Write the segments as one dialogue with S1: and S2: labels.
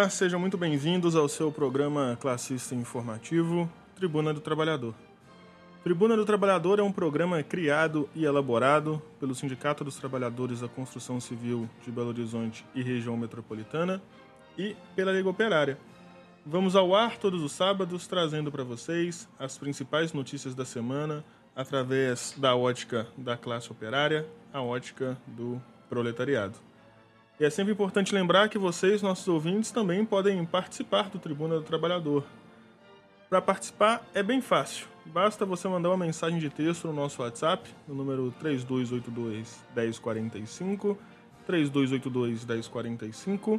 S1: Olá, sejam muito bem-vindos ao seu programa classista informativo Tribuna do Trabalhador. Tribuna do Trabalhador é um programa criado e elaborado pelo Sindicato dos Trabalhadores da Construção Civil de Belo Horizonte e região metropolitana e pela Liga Operária. Vamos ao ar todos os sábados trazendo para vocês as principais notícias da semana através da ótica da classe operária, a ótica do proletariado. E é sempre importante lembrar que vocês, nossos ouvintes, também podem participar do Tribuna do Trabalhador. Para participar é bem fácil. Basta você mandar uma mensagem de texto no nosso WhatsApp, no número 3282 1045, 3282 1045.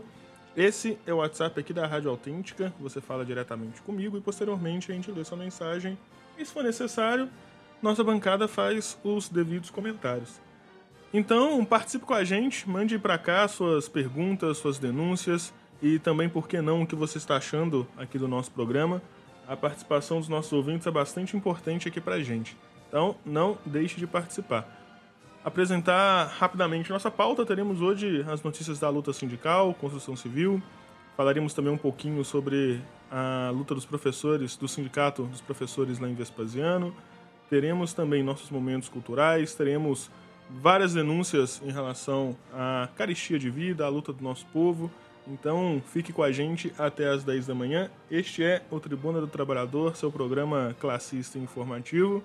S1: Esse é o WhatsApp aqui da Rádio Autêntica. Você fala diretamente comigo e posteriormente a gente lê sua mensagem. E se for necessário, nossa bancada faz os devidos comentários. Então, participe com a gente, mande para cá suas perguntas, suas denúncias e também, por que não, o que você está achando aqui do nosso programa. A participação dos nossos ouvintes é bastante importante aqui para a gente. Então, não deixe de participar. Apresentar rapidamente nossa pauta, teremos hoje as notícias da luta sindical, construção civil. Falaremos também um pouquinho sobre a luta dos professores, do sindicato dos professores lá em Vespasiano. Teremos também nossos momentos culturais, teremos várias denúncias em relação à caristia de vida, à luta do nosso povo. Então, fique com a gente até às 10 da manhã. Este é o Tribuna do Trabalhador, seu programa classista e informativo.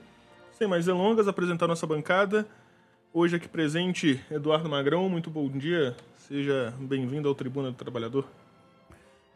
S1: Sem mais delongas, apresentar nossa bancada. Hoje aqui presente, Eduardo Magrão. Muito bom dia. Seja bem-vindo ao Tribuna do Trabalhador.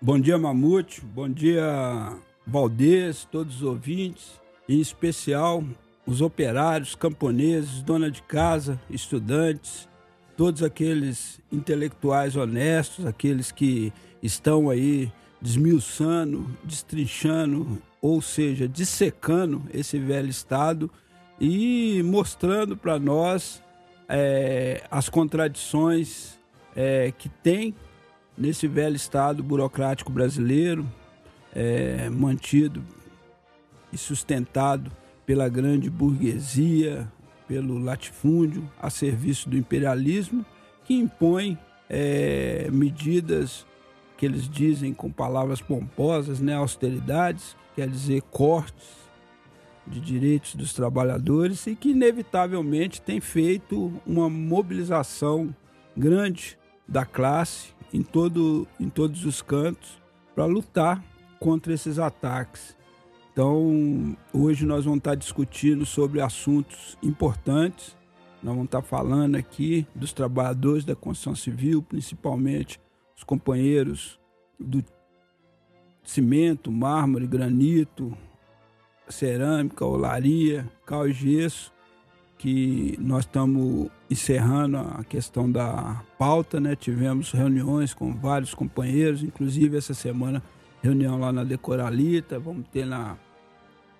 S2: Bom dia, Mamute. Bom dia, Valdez, todos os ouvintes. Em especial, os operários, camponeses, dona de casa, estudantes, todos aqueles intelectuais honestos, aqueles que estão aí desmiuçando, destrinchando, ou seja, dissecando esse velho Estado e mostrando para nós é, as contradições é, que tem nesse velho Estado burocrático brasileiro, é, mantido e sustentado pela grande burguesia, pelo latifúndio, a serviço do imperialismo, que impõe é, medidas que eles dizem com palavras pomposas, né, austeridades, quer dizer cortes de direitos dos trabalhadores e que inevitavelmente tem feito uma mobilização grande da classe em, todo, em todos os cantos para lutar contra esses ataques. Então, hoje nós vamos estar discutindo sobre assuntos importantes. Nós vamos estar falando aqui dos trabalhadores da construção civil, principalmente os companheiros do cimento, mármore, granito, cerâmica, olaria, cal e gesso, que nós estamos encerrando a questão da pauta, né? Tivemos reuniões com vários companheiros, inclusive essa semana reunião lá na Decoralita, vamos ter na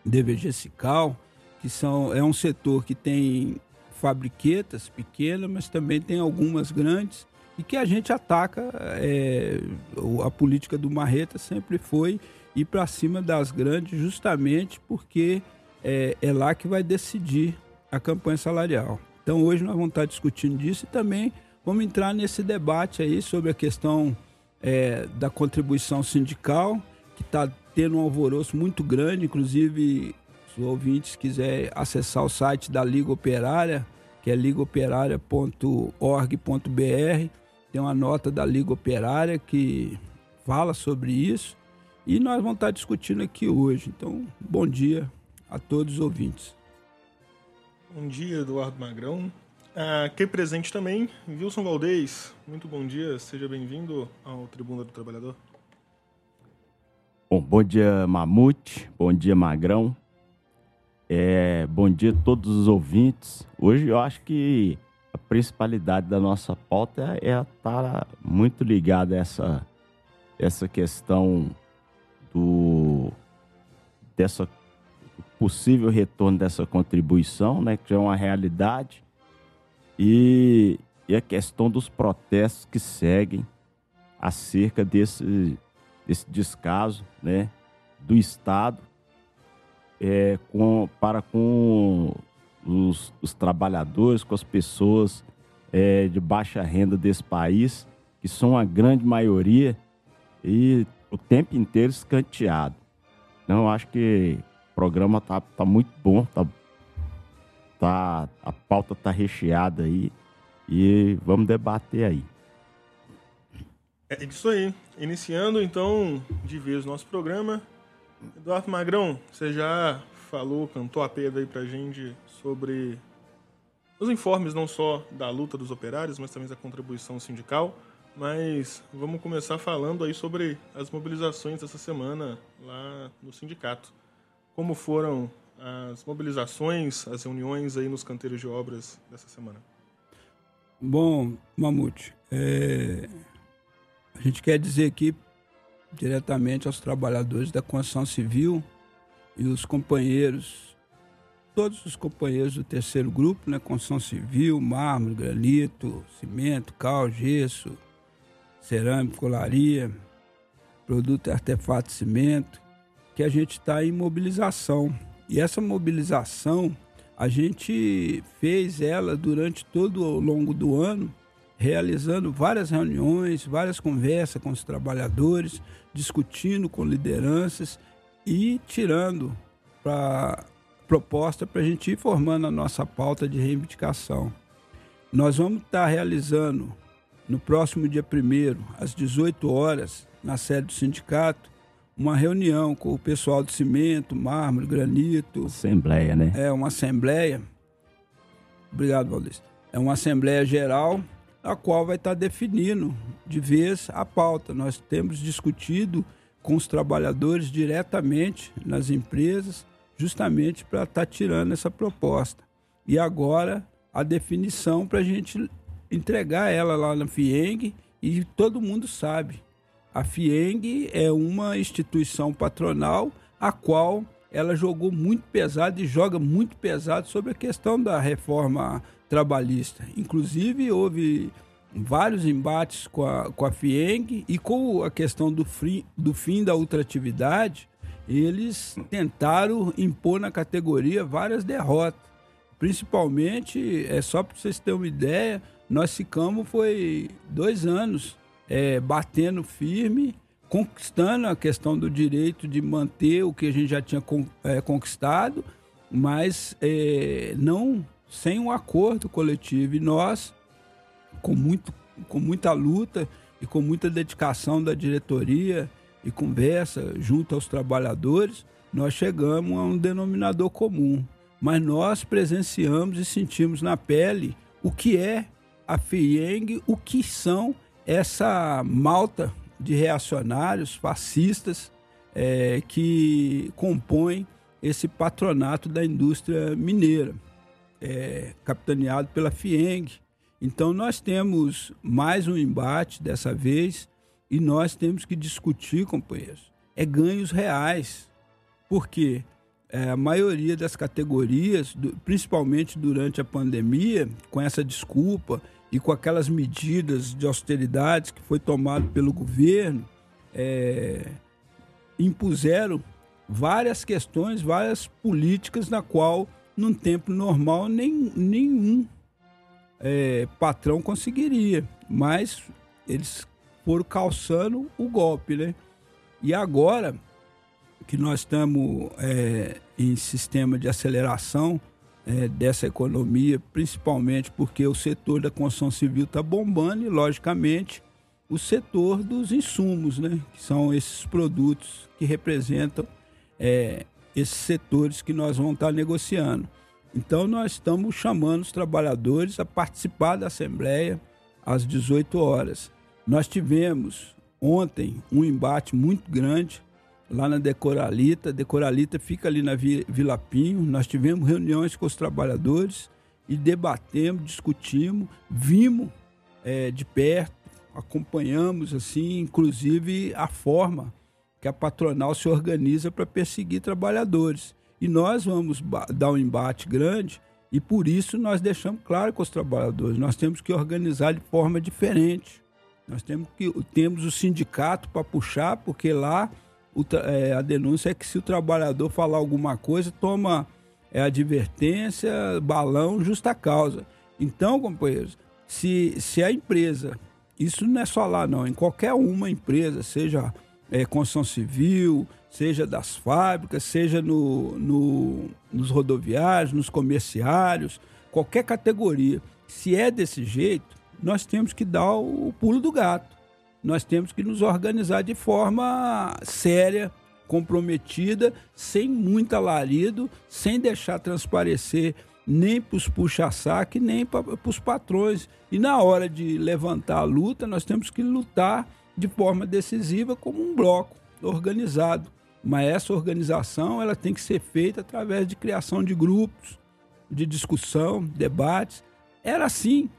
S2: DVG Cical, que são, é um setor que tem fabriquetas pequenas, mas também tem algumas grandes, e que a gente ataca, é, a política do Marreta sempre foi ir para cima das grandes, justamente porque é, é lá que vai decidir a campanha salarial. Então hoje nós vamos estar discutindo disso e também vamos entrar nesse debate aí sobre a questão é, da contribuição sindical, que está tendo um alvoroço muito grande, inclusive se os ouvintes quiserem acessar o site da Liga Operária, que é ligaoperária.org.br, tem uma nota da Liga Operária que fala sobre isso e nós vamos estar discutindo aqui hoje. Então, bom dia a todos os ouvintes.
S1: Bom dia, Eduardo Magrão. Aqui presente também, Wilson Valdez. Muito bom dia, seja bem-vindo ao Tribuna do Trabalhador.
S3: Bom, bom dia, Mamute. Bom dia, Magrão. É, bom dia a todos os ouvintes. Hoje eu acho que a principalidade da nossa pauta é estar tá muito ligada a essa, essa questão do dessa possível retorno dessa contribuição, né, que já é uma realidade e, e a questão dos protestos que seguem acerca desse, desse descaso né, do Estado é, com, para com os, os, trabalhadores, com as pessoas é, de baixa renda desse país, que são a grande maioria e o tempo inteiro escanteado. Então, eu acho que o programa tá, tá muito bom, tá, tá, a pauta tá recheada aí e vamos debater aí.
S1: É isso aí. Iniciando então de vez o nosso programa. Eduardo Magrão, você já falou, cantou a pedra aí pra gente sobre os informes não só da luta dos operários, mas também da contribuição sindical. Mas vamos começar falando aí sobre as mobilizações dessa semana lá no sindicato. Como foram as mobilizações, as reuniões aí nos canteiros de obras dessa semana?
S2: Bom, Mamute, é... a gente quer dizer aqui diretamente aos trabalhadores da construção civil e os companheiros, todos os companheiros do terceiro grupo, né, construção civil, mármore, granito, cimento, cal, gesso, cerâmica, colaria, produto artefato cimento, que a gente está em mobilização. E essa mobilização, a gente fez ela durante todo o longo do ano, realizando várias reuniões, várias conversas com os trabalhadores, discutindo com lideranças e tirando para proposta para a gente ir formando a nossa pauta de reivindicação. Nós vamos estar tá realizando no próximo dia 1 às 18 horas, na sede do sindicato, uma reunião com o pessoal de cimento, mármore, granito.
S3: Assembleia, né?
S2: É, uma assembleia. Obrigado, Valdez. É uma assembleia geral, a qual vai estar definindo de vez a pauta. Nós temos discutido com os trabalhadores diretamente nas empresas, justamente para estar tirando essa proposta. E agora a definição para a gente entregar ela lá na FIENG e todo mundo sabe. A FIENG é uma instituição patronal a qual ela jogou muito pesado e joga muito pesado sobre a questão da reforma trabalhista. Inclusive, houve vários embates com a, com a FIENG e com a questão do, do fim da ultratividade, eles tentaram impor na categoria várias derrotas. Principalmente, é só para vocês terem uma ideia, nós ficamos foi dois anos é, batendo firme, conquistando a questão do direito de manter o que a gente já tinha con, é, conquistado, mas é, não sem um acordo coletivo. E nós, com, muito, com muita luta e com muita dedicação da diretoria e conversa junto aos trabalhadores, nós chegamos a um denominador comum. Mas nós presenciamos e sentimos na pele o que é a FIENG o que são essa malta de reacionários fascistas é, que compõem esse patronato da indústria mineira, é, capitaneado pela FIENG. Então nós temos mais um embate dessa vez e nós temos que discutir, companheiros, é ganhos reais. Porque é, a maioria das categorias, principalmente durante a pandemia, com essa desculpa e com aquelas medidas de austeridade que foi tomado pelo governo, é, impuseram várias questões, várias políticas na qual, num tempo normal, nem, nenhum é, patrão conseguiria. Mas eles foram calçando o golpe, né? E agora que nós estamos é, em sistema de aceleração, é, dessa economia, principalmente porque o setor da construção civil está bombando e, logicamente, o setor dos insumos, né, que são esses produtos que representam é, esses setores que nós vamos estar negociando. Então, nós estamos chamando os trabalhadores a participar da Assembleia às 18 horas. Nós tivemos ontem um embate muito grande lá na Decoralita. Decoralita fica ali na Vila Pinho. Nós tivemos reuniões com os trabalhadores e debatemos, discutimos, vimos é, de perto, acompanhamos assim, inclusive a forma que a patronal se organiza para perseguir trabalhadores. E nós vamos dar um embate grande e por isso nós deixamos claro com os trabalhadores, nós temos que organizar de forma diferente. Nós temos que temos o sindicato para puxar, porque lá o, é, a denúncia é que se o trabalhador falar alguma coisa, toma é, advertência, balão, justa causa. Então, companheiros, se, se a empresa isso não é só lá, não. Em qualquer uma empresa, seja é, construção civil, seja das fábricas, seja no, no, nos rodoviários, nos comerciários, qualquer categoria. Se é desse jeito, nós temos que dar o pulo do gato. Nós temos que nos organizar de forma séria, comprometida, sem muito alarido, sem deixar transparecer nem para os puxa-saque, nem para os patrões. E na hora de levantar a luta, nós temos que lutar de forma decisiva como um bloco organizado. Mas essa organização ela tem que ser feita através de criação de grupos, de discussão, debates. Era assim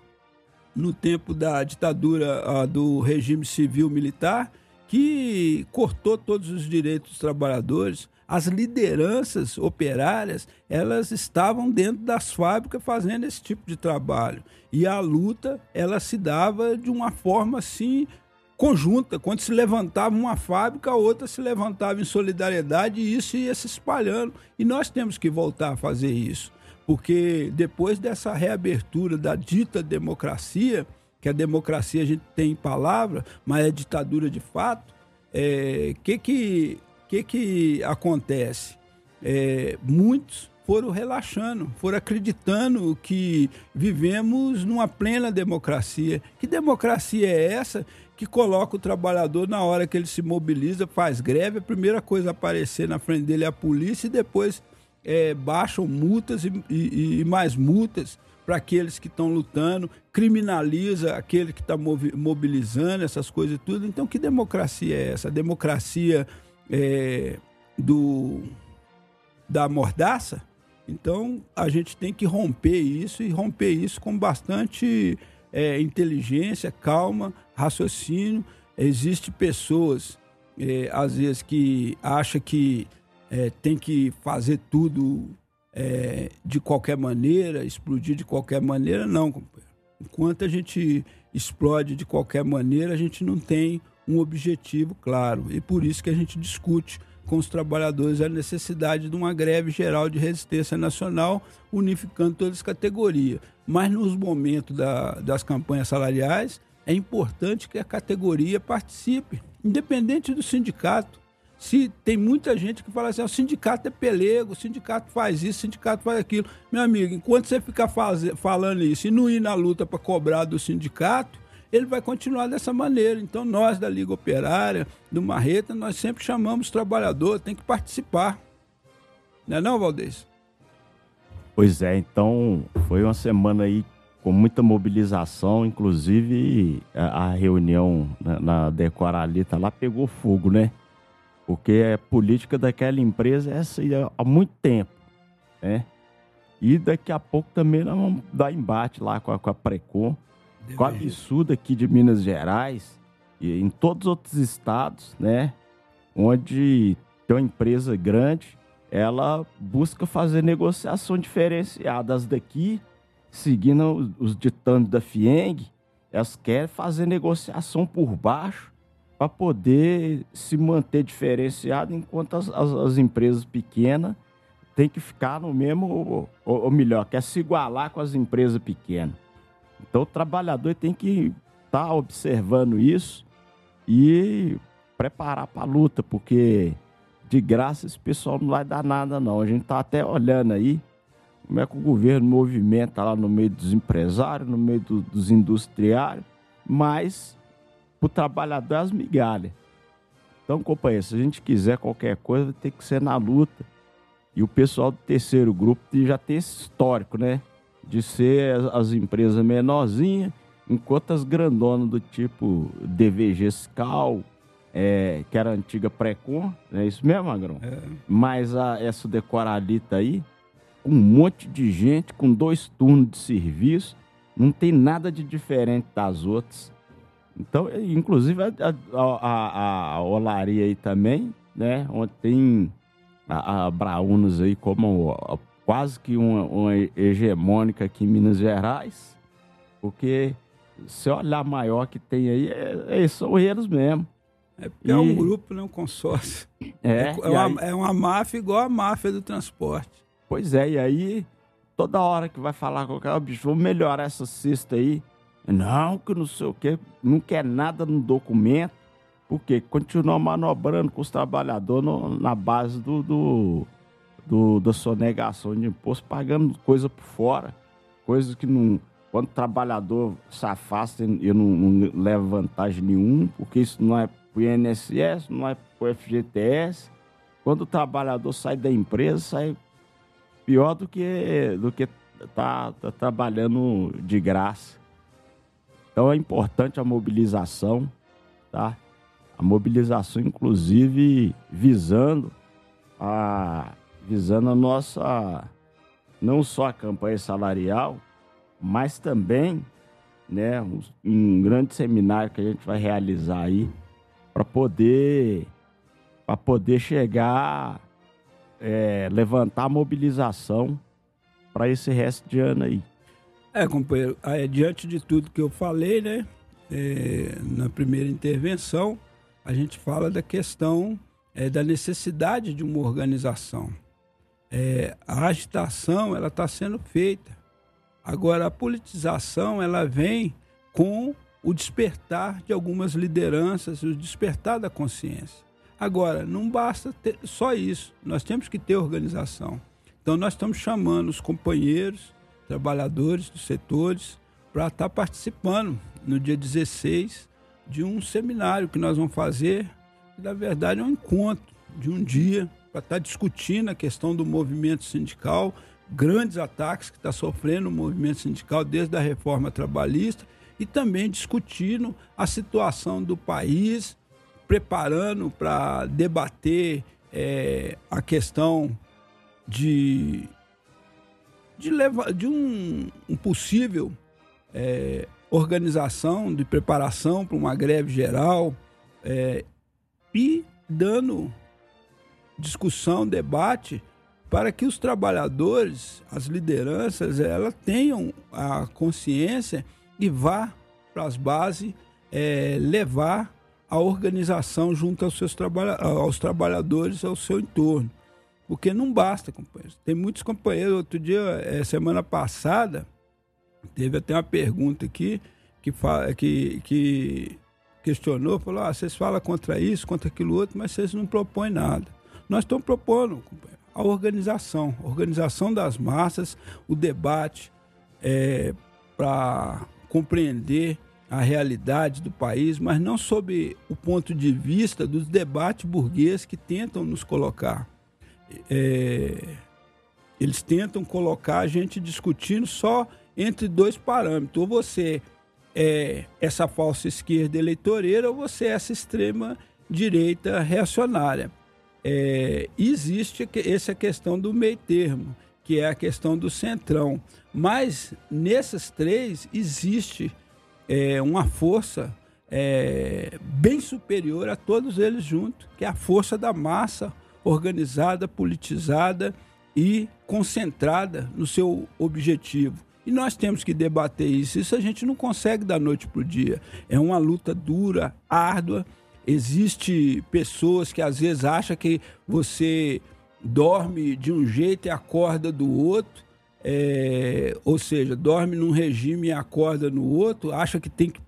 S2: no tempo da ditadura do regime civil militar que cortou todos os direitos dos trabalhadores. As lideranças operárias, elas estavam dentro das fábricas fazendo esse tipo de trabalho. E a luta, ela se dava de uma forma assim conjunta. Quando se levantava uma fábrica, a outra se levantava em solidariedade e isso ia se espalhando. E nós temos que voltar a fazer isso. Porque depois dessa reabertura da dita democracia, que a democracia a gente tem em palavra, mas é ditadura de fato. O é, que, que, que, que acontece? É, muitos foram relaxando, foram acreditando que vivemos numa plena democracia. Que democracia é essa que coloca o trabalhador na hora que ele se mobiliza, faz greve, a primeira coisa a aparecer na frente dele é a polícia e depois é, baixam multas e, e, e mais multas para aqueles que estão lutando, criminaliza aquele que está mobilizando essas coisas e tudo. Então, que democracia é essa? A democracia é, do, da mordaça? Então, a gente tem que romper isso e romper isso com bastante é, inteligência, calma, raciocínio. Existem pessoas, é, às vezes, que acham que é, tem que fazer tudo é, de qualquer maneira, explodir de qualquer maneira, não, companheiro. Enquanto a gente explode de qualquer maneira, a gente não tem um objetivo claro. E por isso que a gente discute com os trabalhadores a necessidade de uma greve geral de resistência nacional, unificando todas as categorias. Mas nos momentos da, das campanhas salariais, é importante que a categoria participe, independente do sindicato. Se tem muita gente que fala assim, ah, o sindicato é pelego, o sindicato faz isso, o sindicato faz aquilo. Meu amigo, enquanto você ficar faz, falando isso e não ir na luta para cobrar do sindicato, ele vai continuar dessa maneira. Então, nós da Liga Operária, do Marreta, nós sempre chamamos o trabalhador, tem que participar. Não é não, Valdez?
S3: Pois é, então foi uma semana aí com muita mobilização, inclusive a, a reunião na, na Decoralita lá pegou fogo, né? Porque a política daquela empresa é essa há muito tempo, né? E daqui a pouco também nós vamos dar embate lá com a, com a Precon, com a absurda aqui de Minas Gerais e em todos os outros estados, né? Onde tem uma empresa grande, ela busca fazer negociação diferenciadas daqui, seguindo os ditames da FIENG, elas querem fazer negociação por baixo para poder se manter diferenciado, enquanto as, as, as, empresas pequenas têm que ficar no mesmo, ou, ou, melhor, quer se igualar com as empresas pequenas. Então o trabalhador tem que estar tá observando isso e preparar para a luta, porque de graça esse pessoal não vai dar nada não. A gente está até olhando aí como é que o governo movimenta lá no meio dos empresários, no meio do, dos industriários, mas o trabalhador as migalhas. Então, companheiro, se a gente quiser qualquer coisa, tem que ser na luta. E o pessoal do terceiro grupo já tem esse histórico, né? De ser as empresas menorzinhas, enquanto as grandonas do tipo DVG Scal, é, que era a antiga Precon, é isso mesmo, Magrão? É. Mas a, essa decoralita aí, um monte de gente, com dois turnos de serviço, não tem nada de diferente das outras. Então, inclusive a, a, a, a olaria aí também, né? Onde tem a, a Braunos aí como quase que uma, uma, hegemônica aqui em Minas Gerais, porque se olhar maior que tem aí, é, é, são eles mesmo.
S2: É porque e... é um grupo, não né, um consórcio. É, é, uma, aí... é uma máfia igual a máfia do transporte.
S3: Pois é, e aí toda hora que vai falar com o cara, bicho, vamos melhorar essa cesta aí, Não, que não sei o quê, não quer nada no documento, porque continua manobrando com os trabalhadores no, na base do, do, do, da sonegação de imposto, pagando coisa por fora, coisas que não. Quando o trabalhador se afasta, eu não, não levo vantagem nenhum, porque isso não é para o INSS, não é para o FGTS. Quando o trabalhador sai da empresa, sai pior do que do que tá, tá trabalhando de graça. Então é importante a mobilização, tá? A mobilização, inclusive, visando a visando a nossa não só a campanha salarial, mas também né, um, um grande seminário que a gente vai realizar aí para poder para poder chegar é, levantar a mobilização para esse resto de ano aí.
S2: É, companheiro, diante de tudo que eu falei, né, é, na primeira intervenção, a gente fala da questão é, da necessidade de uma organização. É, a agitação ela está sendo feita. Agora, a politização ela vem com o despertar de algumas lideranças, o despertar da consciência. Agora, não basta ter só isso, nós temos que ter organização. Então, nós estamos chamando os companheiros, trabalhadores dos setores, para estar participando no dia 16 de um seminário que nós vamos fazer, que na verdade é um encontro de um dia para estar discutindo a questão do movimento sindical, grandes ataques que está sofrendo o movimento sindical desde a reforma trabalhista e também discutindo a situação do país, preparando para debater é, a questão de, de, levar, de um, um possível é, organização de preparação para uma greve geral é, e dando discussão, debate para que os trabalhadores, as lideranças, elas tenham a consciência e vá para as bases é, levar a organização junto aos, seus trabalha aos trabalhadores, ao seu entorno. Porque não basta, companheiros. Tem muitos companheiros, outro dia, é, semana passada, teve até uma pergunta aqui que, fala, que, que questionou, falou, ah, vocês falam contra isso, contra aquilo outro, mas vocês não propõem nada. Nós estamos propondo a organização, organização das massas, o debate é, para compreender a realidade do país, mas não sob o ponto de vista dos debates burgueses que tentam nos colocar. É, eles tentam colocar a gente discutindo só entre dois parâmetros. Ou você é essa falsa esquerda eleitoreira ou você é essa extrema direita reacionária é, existe essa questão do meio termo, que é a questão do centrão. Mas nessas três existe é, uma força é, bem superior a todos eles juntos, que é a força da massa organizada, politizada e concentrada no seu objetivo. E nós temos que debater isso. Isso a gente não consegue da noite para o dia. É uma luta dura, árdua Existe pessoas que às vezes acham que você dorme de um jeito e acorda do outro, é, ou seja, dorme num regime e acorda no outro, acha que tem que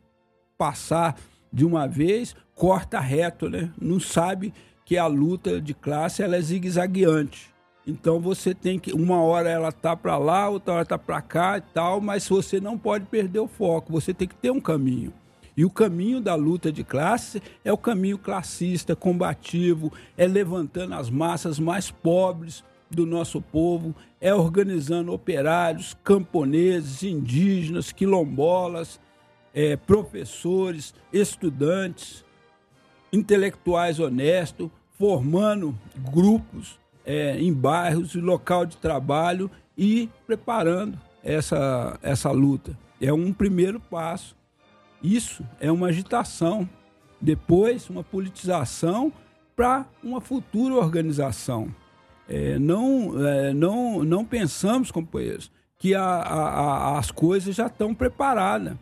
S2: passar de uma vez, corta reto, né? Não sabe que a luta de classe ela é zigue-zagueante. Então você tem que uma hora ela tá para lá, outra hora tá para cá e tal, mas você não pode perder o foco. Você tem que ter um caminho. E o caminho da luta de classe é o caminho classista, combativo, é levantando as massas mais pobres do nosso povo, é organizando operários, camponeses, indígenas, quilombolas, é, professores, estudantes, intelectuais honestos, formando grupos é, em bairros e local de trabalho e preparando essa, essa luta. É um primeiro passo isso é uma agitação. Depois, uma politização para uma futura organização. É, não, é, não, não pensamos, companheiros, que a, a, as coisas já estão preparadas.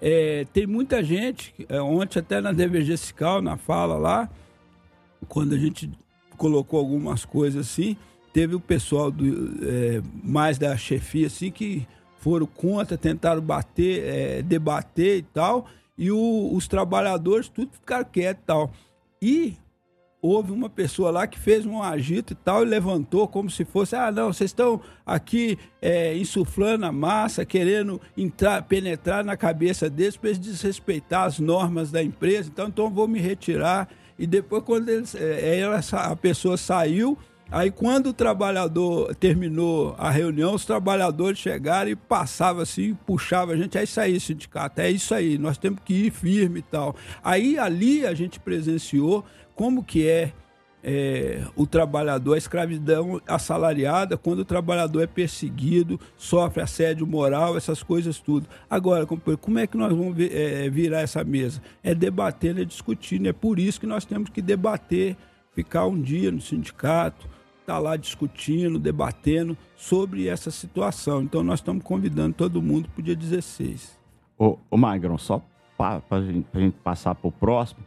S2: É, tem muita gente, é, ontem até na DVG Fiscal, na fala lá, quando a gente colocou algumas coisas assim, teve o pessoal do, é, mais da chefia assim, que foram contra, tentaram bater, é, debater e tal, e o, os trabalhadores tudo ficaram quietos e tal. E houve uma pessoa lá que fez um agito e tal e levantou como se fosse, ah, não, vocês estão aqui é, insuflando a massa, querendo entrar, penetrar na cabeça deles para eles desrespeitar as normas da empresa, então, então vou me retirar. E depois, quando eles, é, ela, a pessoa saiu, Aí quando o trabalhador terminou a reunião, os trabalhadores chegaram e passavam assim, puxavam a gente, é isso aí, sindicato, é isso aí, nós temos que ir firme e tal. Aí ali a gente presenciou como que é, é, o trabalhador, a escravidão assalariada, quando o trabalhador é perseguido, sofre assédio moral, essas coisas tudo. Agora, como é que nós vamos é, virar essa mesa? É debatendo, é discutindo, é por isso que nós temos que debater, ficar um dia no sindicato, estar tá lá discutindo, debatendo sobre essa situação. Então nós estamos convidando todo mundo para o dia 16.
S3: Ô, ô Magrão, só para a gente, gente, passar para o próximo,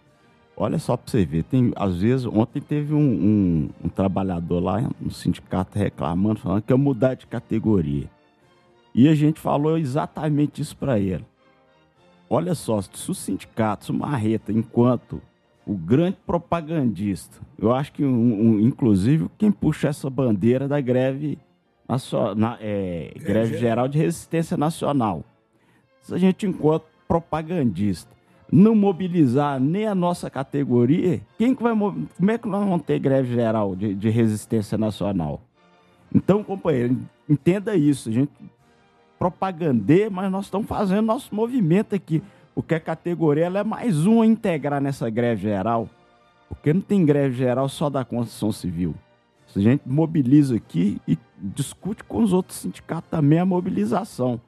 S3: olha só para você ver, tem, às vezes, ontem teve um, um, um, trabalhador lá no sindicato reclamando, falando que ia mudar de categoria. E a gente falou exatamente isso para ele. Olha só, se o sindicato, se o Marreta, enquanto o grande propagandista. Eu acho que, um, um, inclusive, quem puxa essa bandeira da greve, na, é, greve, greve geral de resistência nacional. Se a gente encontra propagandista, não mobilizar nem a nossa categoria, quem que vai como é que nós vamos ter greve geral de, de resistência nacional? Então, companheiro, entenda isso. A gente propagandeia, mas nós estamos fazendo nosso movimento aqui porque a categoria é mais uma a integrar nessa greve geral, porque não tem greve geral só da construção civil. A gente mobiliza aqui e discute com os outros sindicatos também a mobilização.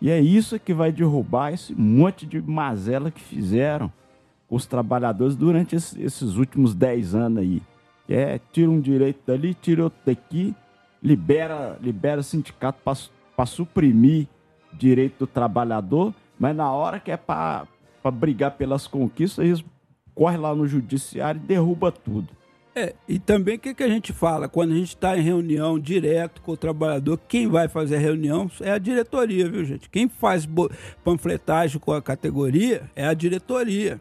S3: E é isso que vai derrubar esse monte de mazela que fizeram com os trabalhadores durante esses últimos 10 anos aí. É, tira um direito dali, tira outro daqui, libera, libera sindicato para suprimir direito do trabalhador mas na hora que é para brigar pelas conquistas, eles correm lá no judiciário e derruba tudo.
S2: É, e também o que, que a gente fala? Quando a gente está em reunião direto com o trabalhador, quem vai fazer a reunião é a diretoria, viu, gente? Quem faz panfletagem com a categoria é a diretoria.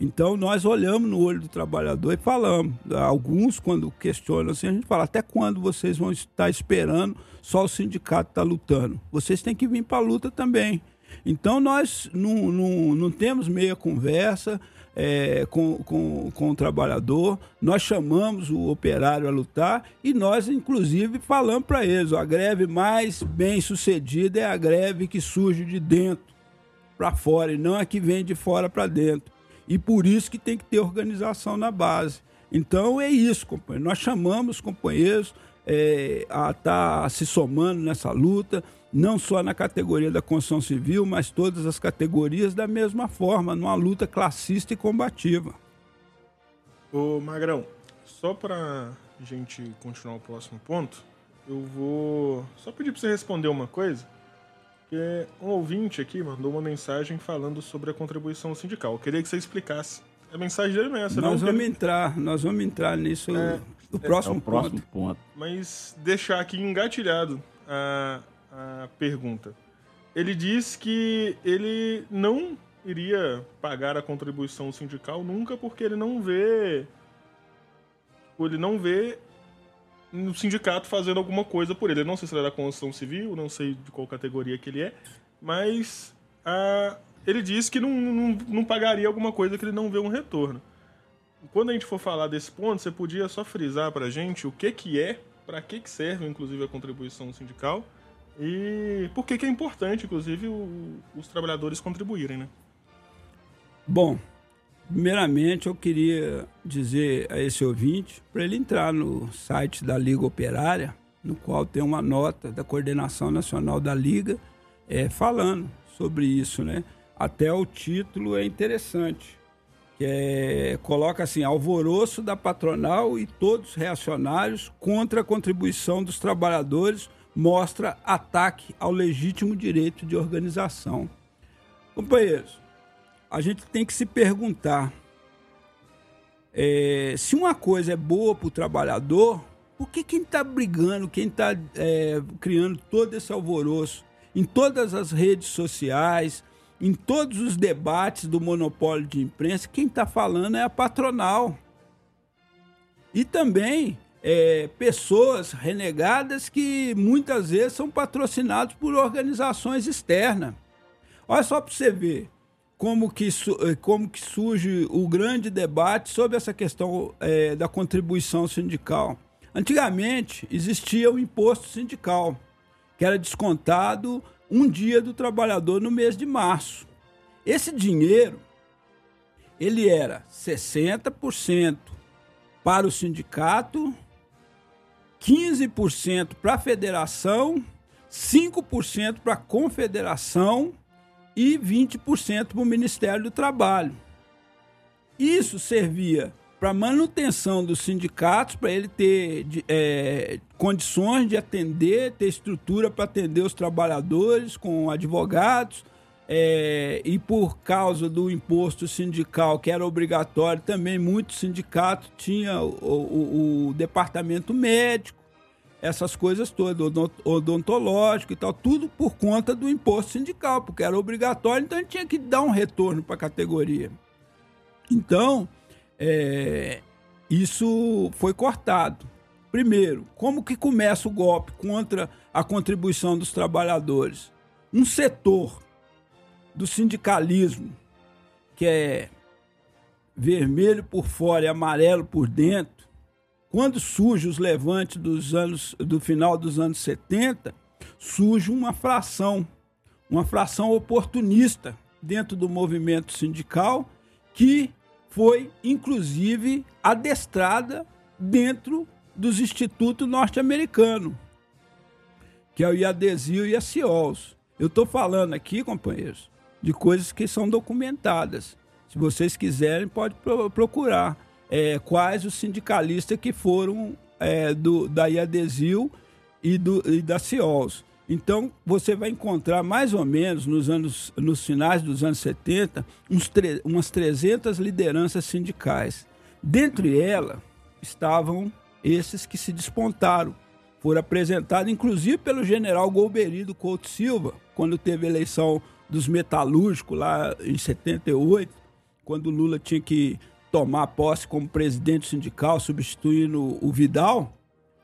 S2: Então nós olhamos no olho do trabalhador e falamos. Alguns, quando questionam assim, a gente fala: até quando vocês vão estar esperando só o sindicato estar tá lutando? Vocês têm que vir para a luta também. Então nós não, não, não temos meia conversa é, com, com, com o trabalhador, nós chamamos o operário a lutar e nós, inclusive, falamos para eles: a greve mais bem sucedida é a greve que surge de dentro para fora e não a que vem de fora para dentro. E por isso que tem que ter organização na base. Então é isso, companheiro. Nós chamamos os companheiros é, a estar tá se somando nessa luta não só na categoria da construção civil, mas todas as categorias da mesma forma, numa luta classista e combativa.
S1: Ô Magrão, só para a gente continuar o próximo ponto, eu vou só pedir para você responder uma coisa, que um ouvinte aqui mandou uma mensagem falando sobre a contribuição sindical. Eu queria que você explicasse. A mensagem dele não é essa,
S2: nós
S1: não.
S2: Vamos entrar, nós vamos entrar nisso é, no próximo, é, próximo ponto. ponto.
S1: Mas deixar aqui engatilhado a, a pergunta. Ele diz que ele não iria pagar a contribuição sindical nunca porque ele não vê ele não vê o sindicato fazendo alguma coisa por ele. Eu não sei se ele é da construção civil, não sei de qual categoria que ele é, mas ele diz que não, não, não pagaria alguma coisa que ele não vê um retorno. Quando a gente for falar desse ponto, você podia só frisar para a gente o que que é, para que que serve, inclusive, a contribuição sindical e por que, que é importante, inclusive, o, os trabalhadores contribuírem, né?
S2: Bom, primeiramente eu queria dizer a esse ouvinte para ele entrar no site da Liga Operária, no qual tem uma nota da Coordenação Nacional da Liga é, falando sobre isso, né? Até o título é interessante, que é, coloca assim, alvoroço da patronal e todos reacionários contra a contribuição dos trabalhadores mostra ataque ao legítimo direito de organização. Companheiros, a gente tem que se perguntar é, se uma coisa é boa para o trabalhador, por que quem está brigando, quem está é, criando todo esse alvoroço em todas as redes sociais, em todos os debates do monopólio de imprensa, quem está falando é a patronal. E também é, pessoas renegadas que muitas vezes são patrocinados por organizações externas. Olha só para você ver como que, eh, como que surge o grande debate sobre essa questão é, da contribuição sindical. Antigamente existia o imposto sindical, que era descontado um dia do trabalhador no mês de março. Esse dinheiro ele era 60% para o sindicato, 15% para a federação, 5% para a confederação e 20% para o Ministério do Trabalho. Isso servia para manutenção dos sindicatos, para ele ter é, condições de atender, ter estrutura para atender os trabalhadores com advogados, é, e por causa do imposto sindical, que era obrigatório, também muitos sindicatos tinham o, o, o departamento médico, essas coisas todas, odontológico e tal, tudo por conta do imposto sindical, porque era obrigatório, então tinha que dar um retorno para a categoria. Então, é, isso foi cortado. Primeiro, como que começa o golpe contra a contribuição dos trabalhadores? Um setor do sindicalismo que é vermelho por fora e amarelo por dentro, quando surge os levantes dos anos do final dos anos 70, surge uma fração, uma fração oportunista dentro do movimento sindical que foi inclusive adestrada dentro dos institutos norte-americanos, que é o IADESIL e a CIOLS. Eu estou falando aqui, companheiros, de coisas que são documentadas. Se vocês quiserem, pode procurar é, quais os sindicalistas que foram é, do, da IADESIL e, do, e da CIOLS. Então, você vai encontrar mais ou menos nos anos, nos finais dos anos 70, uns tre umas 300 lideranças sindicais. Dentre elas estavam esses que se despontaram. Foram apresentados, inclusive, pelo general Golbery do Couto Silva, quando teve eleição dos metalúrgicos lá em 78, quando Lula tinha que tomar posse como presidente sindical, substituindo o Vidal,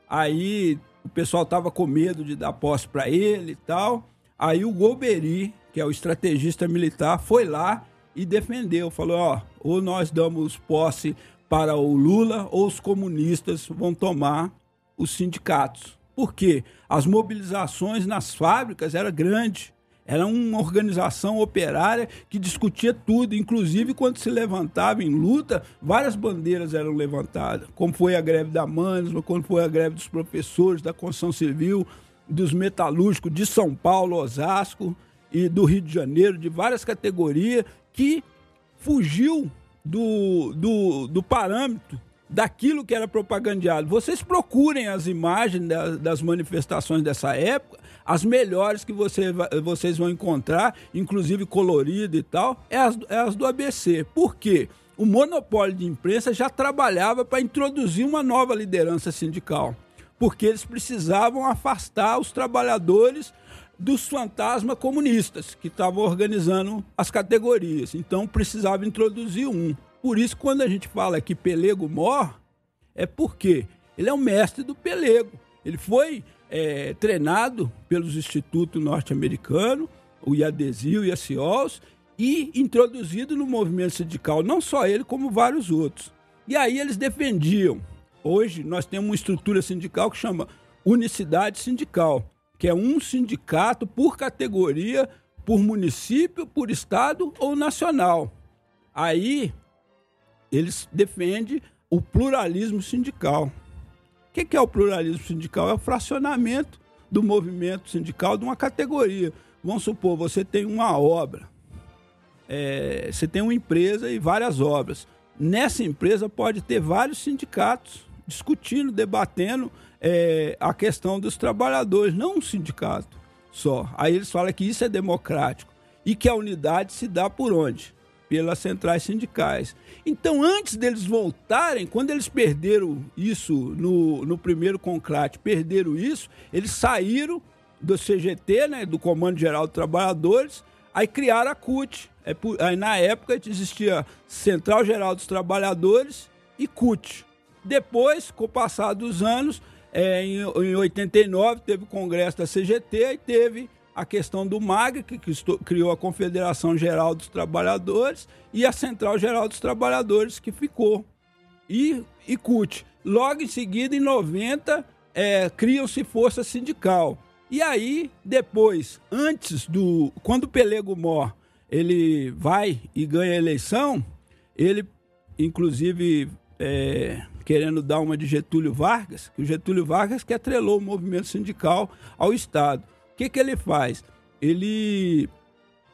S2: aí o pessoal tava com medo de dar posse para ele e tal. Aí o Golbery, que é o estrategista militar, foi lá e defendeu, falou, ó, ou nós damos posse para o Lula ou os comunistas vão tomar os sindicatos. Por quê? As mobilizações nas fábricas eram grandes. Era uma organização operária que discutia tudo, inclusive quando se levantava em luta, várias bandeiras eram levantadas, como foi a greve da Mansma, como foi a greve dos professores, da construção civil, dos metalúrgicos de São Paulo, Osasco e do Rio de Janeiro, de várias categorias, que fugiu do, do, do parâmetro daquilo que era propagandeado. Vocês procurem as imagens das manifestações dessa época, as melhores que você, vocês vão encontrar, inclusive colorido e tal, é as, é as do ABC. Por quê? O monopólio de imprensa já trabalhava para introduzir uma nova liderança sindical, porque eles precisavam afastar os trabalhadores dos fantasmas comunistas que estavam organizando as categorias. Então precisava introduzir um. Por isso, quando a gente fala que Pelego morre, é porque ele é o mestre do Pelego. Ele foi é, treinado pelos institutos norte-americanos, o IADESIL e a CIOS, e introduzido no movimento sindical, não só ele, como vários outros. E aí eles defendiam. Hoje nós temos uma estrutura sindical que chama unicidade sindical, que é um sindicato por categoria, por município, por estado ou nacional. Aí eles defendem o pluralismo sindical. O que é o pluralismo sindical? É o fracionamento do movimento sindical de uma categoria. Vamos supor, você tem uma obra, é, você tem uma empresa e várias obras. Nessa empresa pode ter vários sindicatos discutindo, debatendo é, a questão dos trabalhadores, não um sindicato só. Aí eles falam que isso é democrático e que a unidade se dá por onde? Pelas centrais sindicais. Então, antes deles voltarem, quando eles perderam isso no, no primeiro conclate, perderam isso, eles saíram do CGT, né, do Comando Geral dos Trabalhadores, aí criaram a CUT. É, aí na época existia Central Geral dos Trabalhadores e CUT. Depois, com o passar dos anos, é, em, em 89 teve o congresso da CGT e teve a questão do MAG, que criou a Confederação Geral dos Trabalhadores, e a Central Geral dos Trabalhadores, que ficou. E, e CUT. Logo em seguida, em 90, é, criam-se Força Sindical. E aí, depois, antes do. Quando o Pelego Mor ele vai e ganha a eleição, ele, inclusive, é, querendo dar uma de Getúlio Vargas, que o Getúlio Vargas que atrelou o movimento sindical ao Estado. Que, que ele faz? Ele,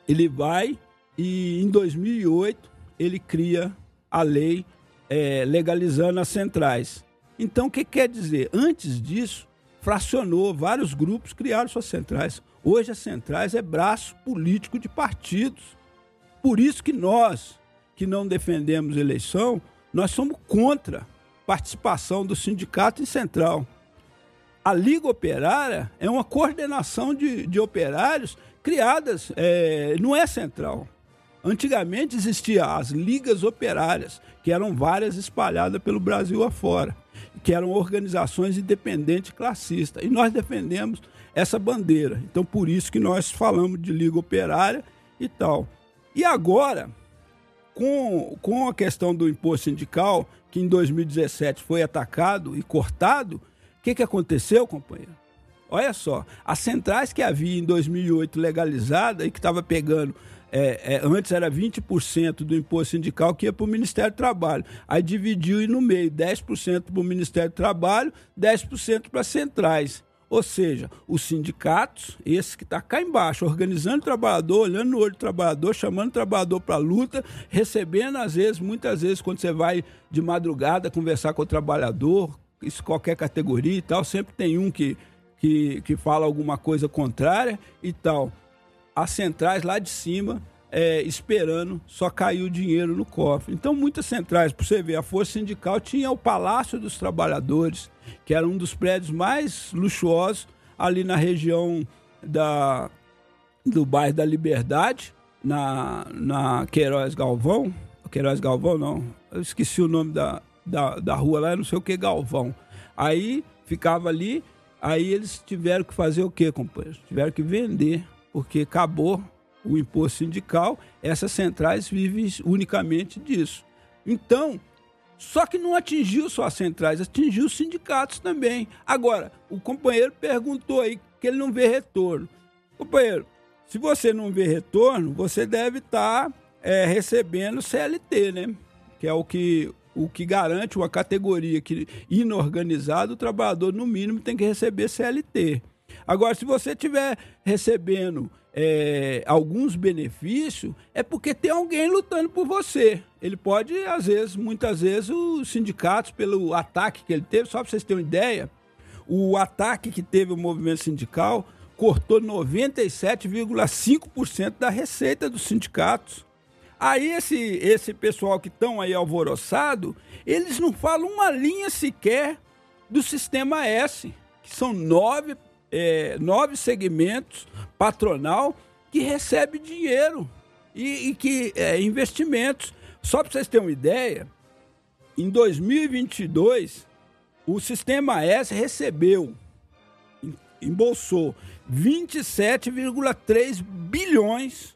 S2: ele vai e, em 2008, ele cria a lei é, legalizando as centrais. Então, o que quer dizer? Antes disso, fracionou, vários grupos criaram suas centrais. Hoje as centrais é braço político de partidos. Por isso que nós, que não defendemos eleição, nós somos contra participação do sindicato em central. A Liga Operária é uma coordenação de, de operários criadas, é, não é central. Antigamente existiam as ligas operárias, que eram várias espalhadas pelo Brasil afora que eram organizações independentes classistas. E nós defendemos essa bandeira. Então, por isso que nós falamos de Liga Operária e tal. E agora, com, com a questão do imposto sindical, que em 2017 foi atacado e cortado, que, que aconteceu, companheiro? Olha só, as centrais que havia em 2008 legalizada e que estava pegando é, é, antes era 20% do imposto sindical que ia para o Ministério do Trabalho. Aí dividiu e no meio, 10% para o Ministério do Trabalho, 10% para as centrais. Ou seja, os sindicatos, esse que está cá embaixo, organizando o trabalhador, olhando no olho do trabalhador, chamando o trabalhador para a luta, recebendo, às vezes, muitas vezes, quando você vai de madrugada conversar com o trabalhador, isso qualquer categoria e tal, sempre tem um que, que, que fala alguma coisa contrária e tal as centrais lá de cima é, esperando só cair o dinheiro no cofre. Então, muitas centrais, para você ver, a Força Sindical tinha o Palácio dos Trabalhadores, que era um dos prédios mais luxuosos ali na região da, do bairro da Liberdade, na, na Queiroz Galvão. Queiroz Galvão, não, eu esqueci o nome da, da, da rua lá, não sei o que, Galvão. Aí ficava ali, aí eles tiveram que fazer o quê, companheiros? Tiveram que vender porque acabou o imposto sindical, essas centrais vivem unicamente disso. Então, só que não atingiu só as centrais, atingiu os sindicatos também. Agora, o companheiro perguntou aí que ele não vê retorno. Companheiro, se você não vê retorno, você deve estar tá, é, recebendo CLT, né? Que é o que, o que garante uma categoria que inorganizada, o trabalhador, no mínimo, tem que receber CLT. Agora, se você estiver recebendo é, alguns benefícios, é porque tem alguém lutando por você. Ele pode, às vezes, muitas vezes, os sindicatos, pelo ataque que ele teve, só para vocês terem uma ideia, o ataque que teve o movimento sindical cortou 97,5% da receita dos sindicatos. Aí esse, esse pessoal que estão aí alvoroçado, eles não falam uma linha sequer do sistema S, que são nove é, nove segmentos patronal que recebe dinheiro e, e que é, investimentos. Só para vocês terem uma ideia, em 2022 o Sistema S recebeu, embolsou 27,3 bilhões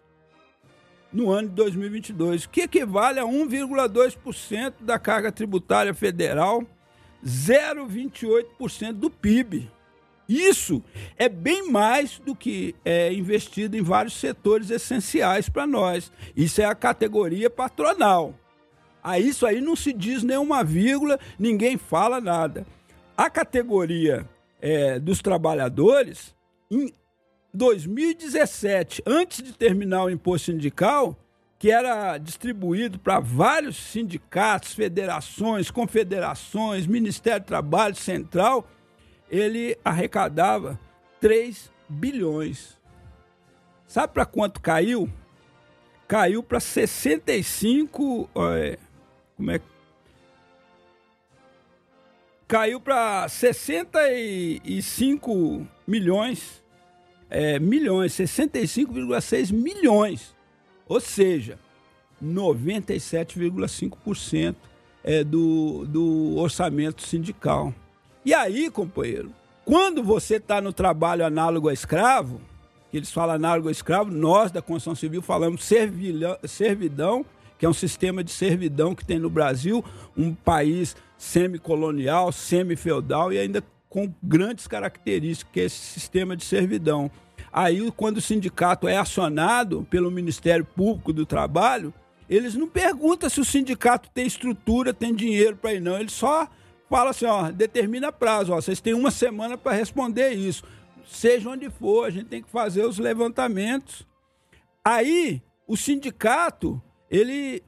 S2: no ano de 2022, que equivale a 1,2% da carga tributária federal, 0,28% do PIB. Isso é bem mais do que é investido em vários setores essenciais para nós. Isso é a categoria patronal. A isso aí não se diz nenhuma vírgula, ninguém fala nada. A categoria é, dos trabalhadores, em 2017, antes de terminar o imposto sindical, que era distribuído para vários sindicatos, federações, confederações, Ministério do Trabalho Central, ele arrecadava 3 bilhões. Sabe para quanto caiu? Caiu para 65. É, como é Caiu para 65 milhões é, milhões, 65,6 milhões. Ou seja, 97,5% é, do, do orçamento sindical. E aí, companheiro, quando você está no trabalho análogo a escravo, que eles falam análogo a escravo, nós da Constituição Civil falamos servilhão, servidão, que é um sistema de servidão que tem no Brasil, um país semicolonial, semi-feudal e ainda com grandes características, que é esse sistema de servidão. Aí, quando o sindicato é acionado pelo Ministério Público do Trabalho, eles não perguntam se o sindicato tem estrutura, tem dinheiro para ir, não. Eles só falam assim, ó, determina prazo, ó, vocês têm uma semana para responder isso. Seja onde for, a gente tem que fazer os levantamentos. Aí, o sindicato, ele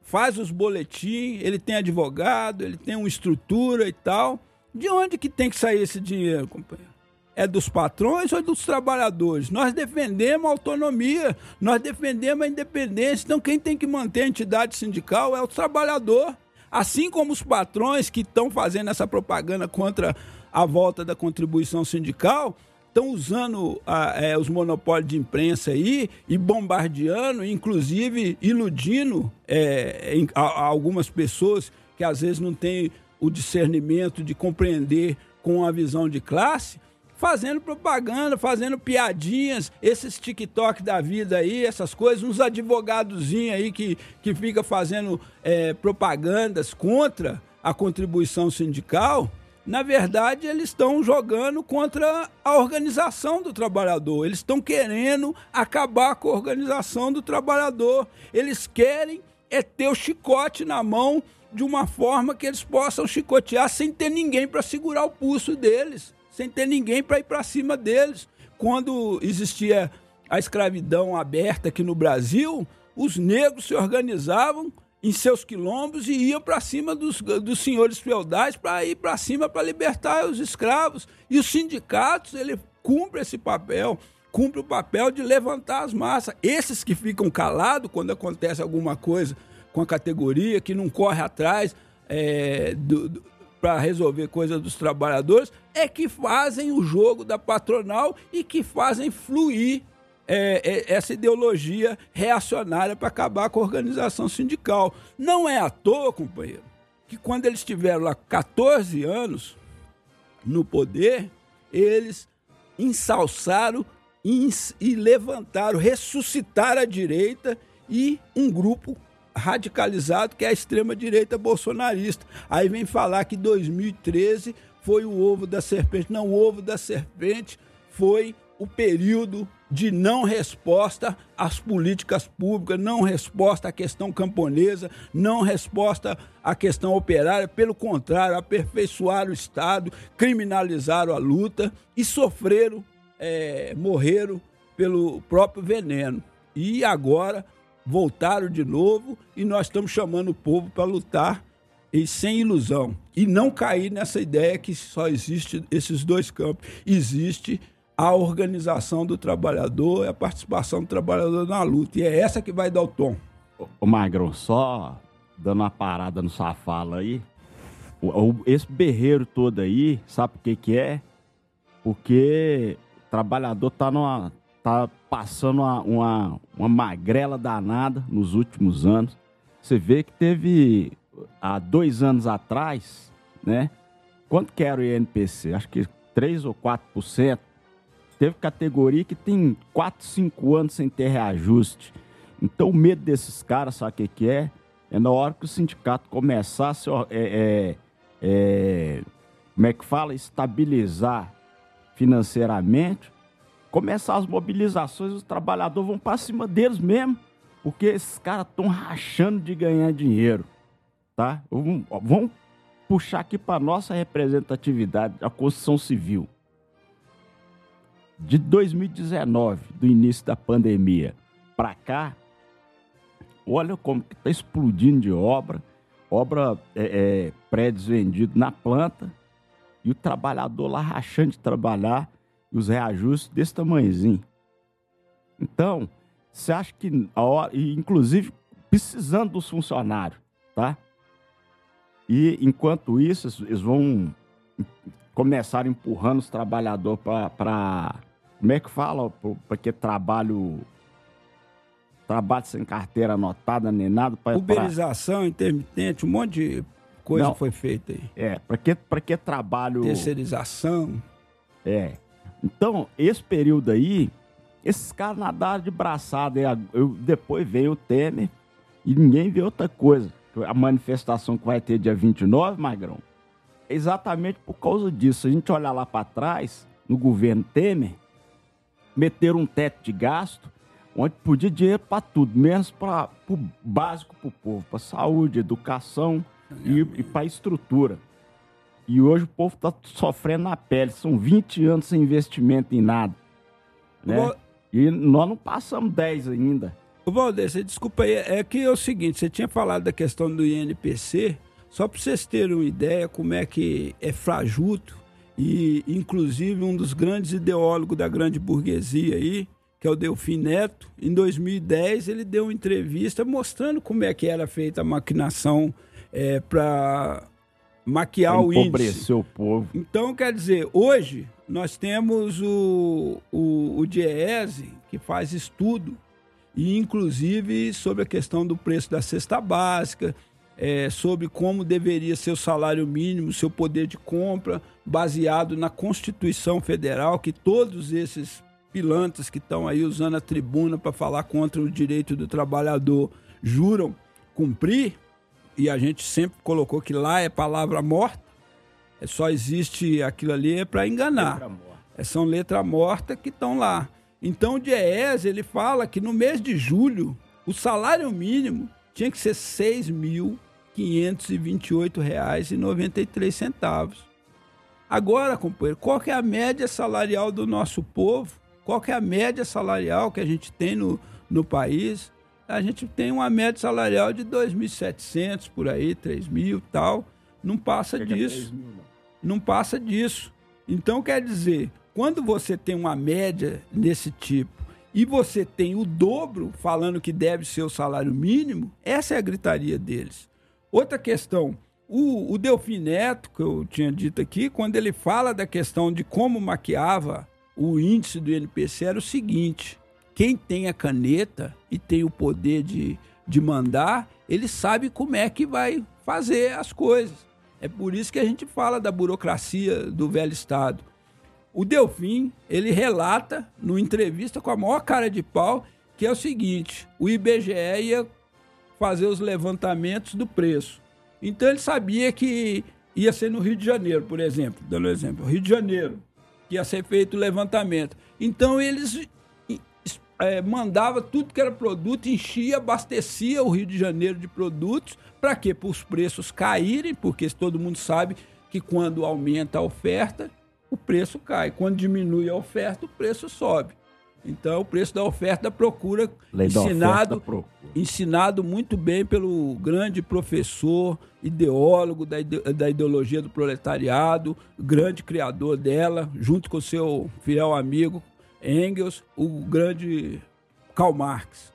S2: faz os boletins, ele tem advogado, ele tem uma estrutura e tal. De onde que tem que sair esse dinheiro, companheiro? É dos patrões ou dos trabalhadores? Nós defendemos a autonomia, nós defendemos a independência. Então, quem tem que manter a entidade sindical é o trabalhador. Assim como os patrões que estão fazendo essa propaganda contra a volta da contribuição sindical, estão usando é, os monopólios de imprensa aí e bombardeando, inclusive iludindo é, em, a, a algumas pessoas que às vezes não têm o discernimento de compreender com a visão de classe, fazendo propaganda, fazendo piadinhas, esses TikTok da vida aí, essas coisas, uns advogadozinhos aí que, que fica fazendo é, propagandas contra a contribuição sindical, na verdade, eles estão jogando contra a organização do trabalhador. Eles estão querendo acabar com a organização do trabalhador. Eles querem é ter o chicote na mão de uma forma que eles possam chicotear sem ter ninguém para segurar o pulso deles, sem ter ninguém para ir para cima deles. Quando existia a escravidão aberta aqui no Brasil, os negros se organizavam em seus quilombos e iam para cima dos, dos senhores feudais para ir para cima para libertar os escravos. E os sindicatos, ele cumpre esse papel, cumpre o papel de levantar as massas. Esses que ficam calados quando acontece alguma coisa com a categoria, que não corre atrás é, para resolver coisas dos trabalhadores, é que fazem o jogo da patronal e que fazem fluir é, é, essa ideologia reacionária para acabar com a organização sindical. Não é à toa, companheiro, que quando eles tiveram lá 14 anos no poder, eles ensalçaram e levantaram, ressuscitaram a direita e um grupo radicalizado que é a extrema-direita bolsonarista. Aí vem falar que 2013 foi o ovo da serpente. Não, o ovo da serpente foi o período de não resposta às políticas públicas, não resposta à questão camponesa, não resposta à questão operária, pelo contrário, aperfeiçoaram o Estado, criminalizaram a luta e sofreram, é, morreram pelo próprio veneno. E agora voltaram de novo e nós estamos chamando o povo para lutar e sem ilusão. E não cair nessa ideia que só existe esses dois campos. Existe a organização do trabalhador e a participação do trabalhador na luta. E é essa que vai dar o tom.
S3: Ô, Magrão, só dando uma parada no sua fala aí. Esse berreiro todo aí, sabe o que que é? Porque o trabalhador tá numa, tá passando uma, uma, uma magrela danada nos últimos anos. Você vê que teve há dois anos atrás, né? Quanto que era o INPC? Acho que 3 ou 4%. Teve categoria que tem 4, 5 anos sem ter reajuste. Então o medo desses caras, sabe o que, é? É na hora que o sindicato começasse a, é, é, é, como é que fala? Estabilizar financeiramente, começar as mobilizações, os trabalhadores vão para cima deles mesmo, porque esses caras estão rachando de ganhar dinheiro, tá? Vamos puxar aqui para nossa representatividade, a Constituição Civil. De 2019, do início da pandemia, para cá, olha como está explodindo de obra, obra é, é, prédios vendidos na planta, e o trabalhador lá rachando de trabalhar, e os reajustes desse tamanhozinho. Então, você acha que, a hora, inclusive precisando dos funcionários, tá? E enquanto isso, eles vão começar empurrando os trabalhadores para como é que fala? Porque trabalho. Trabalho sem carteira anotada nem nada. Pra,
S2: Uberização, pra... intermitente, um monte de coisa Não, foi feita aí.
S3: É, para que, pra que trabalho.
S2: Terceirização.
S3: É. Então, esse período aí, esses caras nadaram de braçada. Eu, depois veio o Temer e ninguém vê outra coisa. A manifestação que vai ter dia 29, Magrão, é exatamente por causa disso. Se a gente olhar lá para trás, no governo Temer, meteram um teto de gasto onde podia dinheiro para tudo, menos para o básico para o povo, para saúde, educação e, e para estrutura. E hoje o povo está sofrendo na pele. São 20 anos sem investimento em nada. Né? Vou... E nós não passamos 10 ainda.
S2: Ô, Valdir, você desculpa aí. É que é o seguinte: você tinha falado da questão do INPC. Só para vocês terem uma ideia como é que é frajuto e, inclusive, um dos grandes ideólogos da grande burguesia aí, que é o Delfim Neto, em 2010 ele deu uma entrevista mostrando como é que era feita a maquinação é, para maquiar o índice.
S3: o povo.
S2: Então, quer dizer, hoje nós temos o, o, o DIEESE, que faz estudo, e inclusive sobre a questão do preço da cesta básica, é, sobre como deveria ser o salário mínimo, seu poder de compra, baseado na Constituição Federal, que todos esses pilantras que estão aí usando a tribuna para falar contra o direito do trabalhador juram cumprir, e a gente sempre colocou que lá é palavra morta, é, só existe aquilo ali é para enganar. Letra é, são letra morta que estão lá. Então o Diese, ele fala que no mês de julho, o salário mínimo tinha que ser R$ 6.528,93. Agora, companheiro, qual é a média salarial do nosso povo? Qual é a média salarial que a gente tem no, no país? A gente tem uma média salarial de 2.700 por aí, 3.000 e tal. Não passa Chega disso. Mil, não. não passa disso. Então, quer dizer, quando você tem uma média desse tipo e você tem o dobro falando que deve ser o salário mínimo, essa é a gritaria deles. Outra questão, o, o Delfim Neto, que eu tinha dito aqui, quando ele fala da questão de como maquiava o índice do INPC, era o seguinte: quem tem a caneta e tem o poder de, de mandar, ele sabe como é que vai fazer as coisas. É por isso que a gente fala da burocracia do velho Estado. O Delfim, ele relata, numa entrevista com a maior cara de pau, que é o seguinte: o IBGE ia fazer os levantamentos do preço. Então ele sabia que ia ser no Rio de Janeiro, por exemplo, dando um exemplo, Rio de Janeiro, que ia ser feito o levantamento. Então eles é, mandava tudo que era produto, enchia, abastecia o Rio de Janeiro de produtos. Para quê? Para os preços caírem, porque todo mundo sabe que quando aumenta a oferta, o preço cai. Quando diminui a oferta, o preço sobe. Então, o preço da oferta da procura, Lei ensinado, da procura. ensinado muito bem pelo grande professor, ideólogo da, da ideologia do proletariado, grande criador dela, junto com seu fiel amigo Engels, o grande Karl Marx.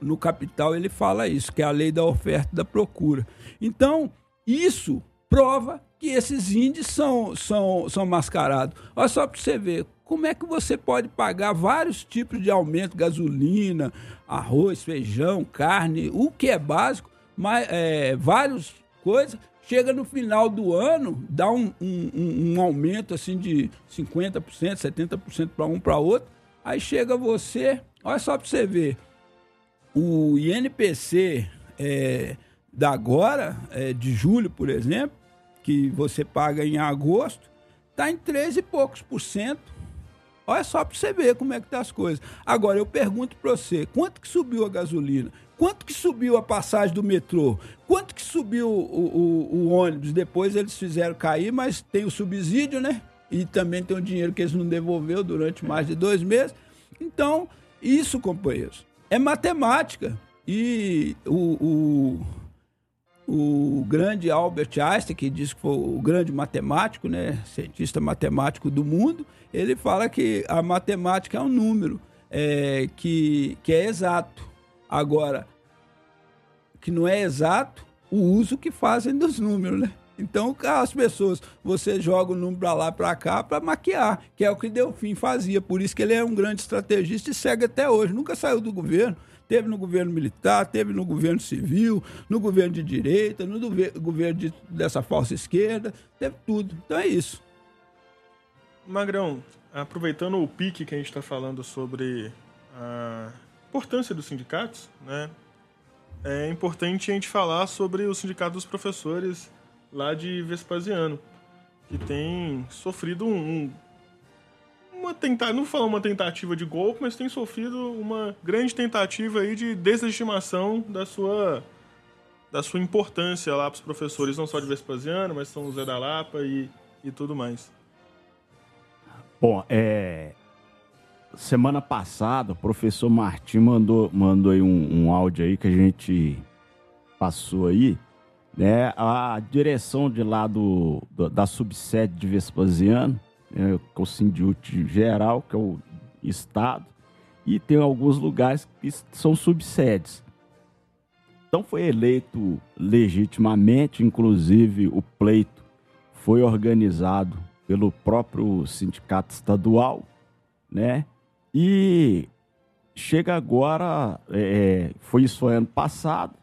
S2: No Capital ele fala isso, que é a lei da oferta e da procura. Então, isso prova que esses índices são, são, são mascarados. Olha só para você ver, como é que você pode pagar vários tipos de aumento, gasolina, arroz, feijão, carne, o que é básico, mas é, várias coisas, Chega no final do ano, dá um, um, um aumento assim de 50%, 70% para um para outro. Aí chega você, olha só para você ver, o INPC é, da agora, é, de julho, por exemplo, que você paga em agosto, está em 13 e poucos por cento. Olha só para você ver como é que tá as coisas. Agora, eu pergunto para você, quanto que subiu a gasolina? Quanto que subiu a passagem do metrô? Quanto que subiu o, o, o, ônibus? Depois eles fizeram cair, mas tem o subsídio, né? E também tem o dinheiro que eles não devolveu durante mais de dois meses. Então, isso, companheiros, é matemática. E o, o, o grande Albert Einstein, que diz que foi o grande matemático, né? Cientista matemático do mundo, ele fala que a matemática é um número é, que, que é exato Agora, que não é exato o uso que fazem dos números, né? Então, as pessoas, você joga o número para lá para cá para maquiar, que é o que Delfim fazia. Por isso que ele é um grande estrategista e segue até hoje. Nunca saiu do governo. Teve no governo militar, teve no governo civil, no governo de direita, no governo de, dessa falsa esquerda, teve tudo. Então é isso.
S1: Magrão, aproveitando o pique que a gente está falando sobre a importância dos sindicatos, né? É importante a gente falar sobre o sindicato dos professores lá de Vespasiano, que tem sofrido um, uma tentativa, não vou falar uma tentativa de golpe, mas tem sofrido uma grande tentativa aí de desestimação da sua da sua importância lá para os professores, não só de Vespasiano, mas São José da Lapa e, e tudo mais.
S3: Bom, é, semana passada, o professor Martim mandou, mandou aí um, um áudio aí que a gente passou aí, né? A direção de lá do, do da subsede de Vespasiano, né, com o Sindiúte Geral, que é o Estado, e tem alguns lugares que são subsedes. Então foi eleito legitimamente, inclusive o pleito foi organizado pelo próprio sindicato estadual, né? E chega agora, é, é, foi isso foi ano passado,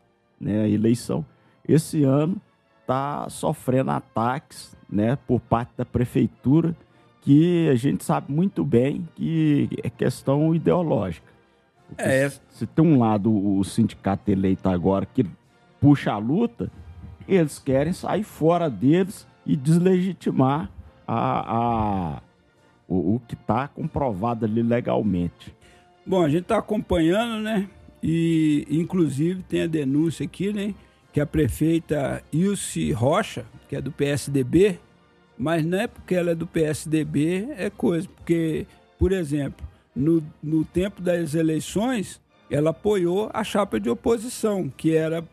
S3: né, a eleição. Esse ano está sofrendo ataques, né, por parte da prefeitura, que a gente sabe muito bem que é questão ideológica. É. Se tem um lado o sindicato eleito agora que puxa a luta, eles querem sair fora deles e deslegitimar a, a o, o que está comprovado ali legalmente.
S2: Bom, a gente está acompanhando, né? E inclusive tem a denúncia aqui, né? Que a prefeita Ilse Rocha, que é do PSDB, mas não é porque ela é do PSDB, é coisa. Porque, por exemplo, no, no tempo das eleições, ela apoiou a chapa de oposição, que era,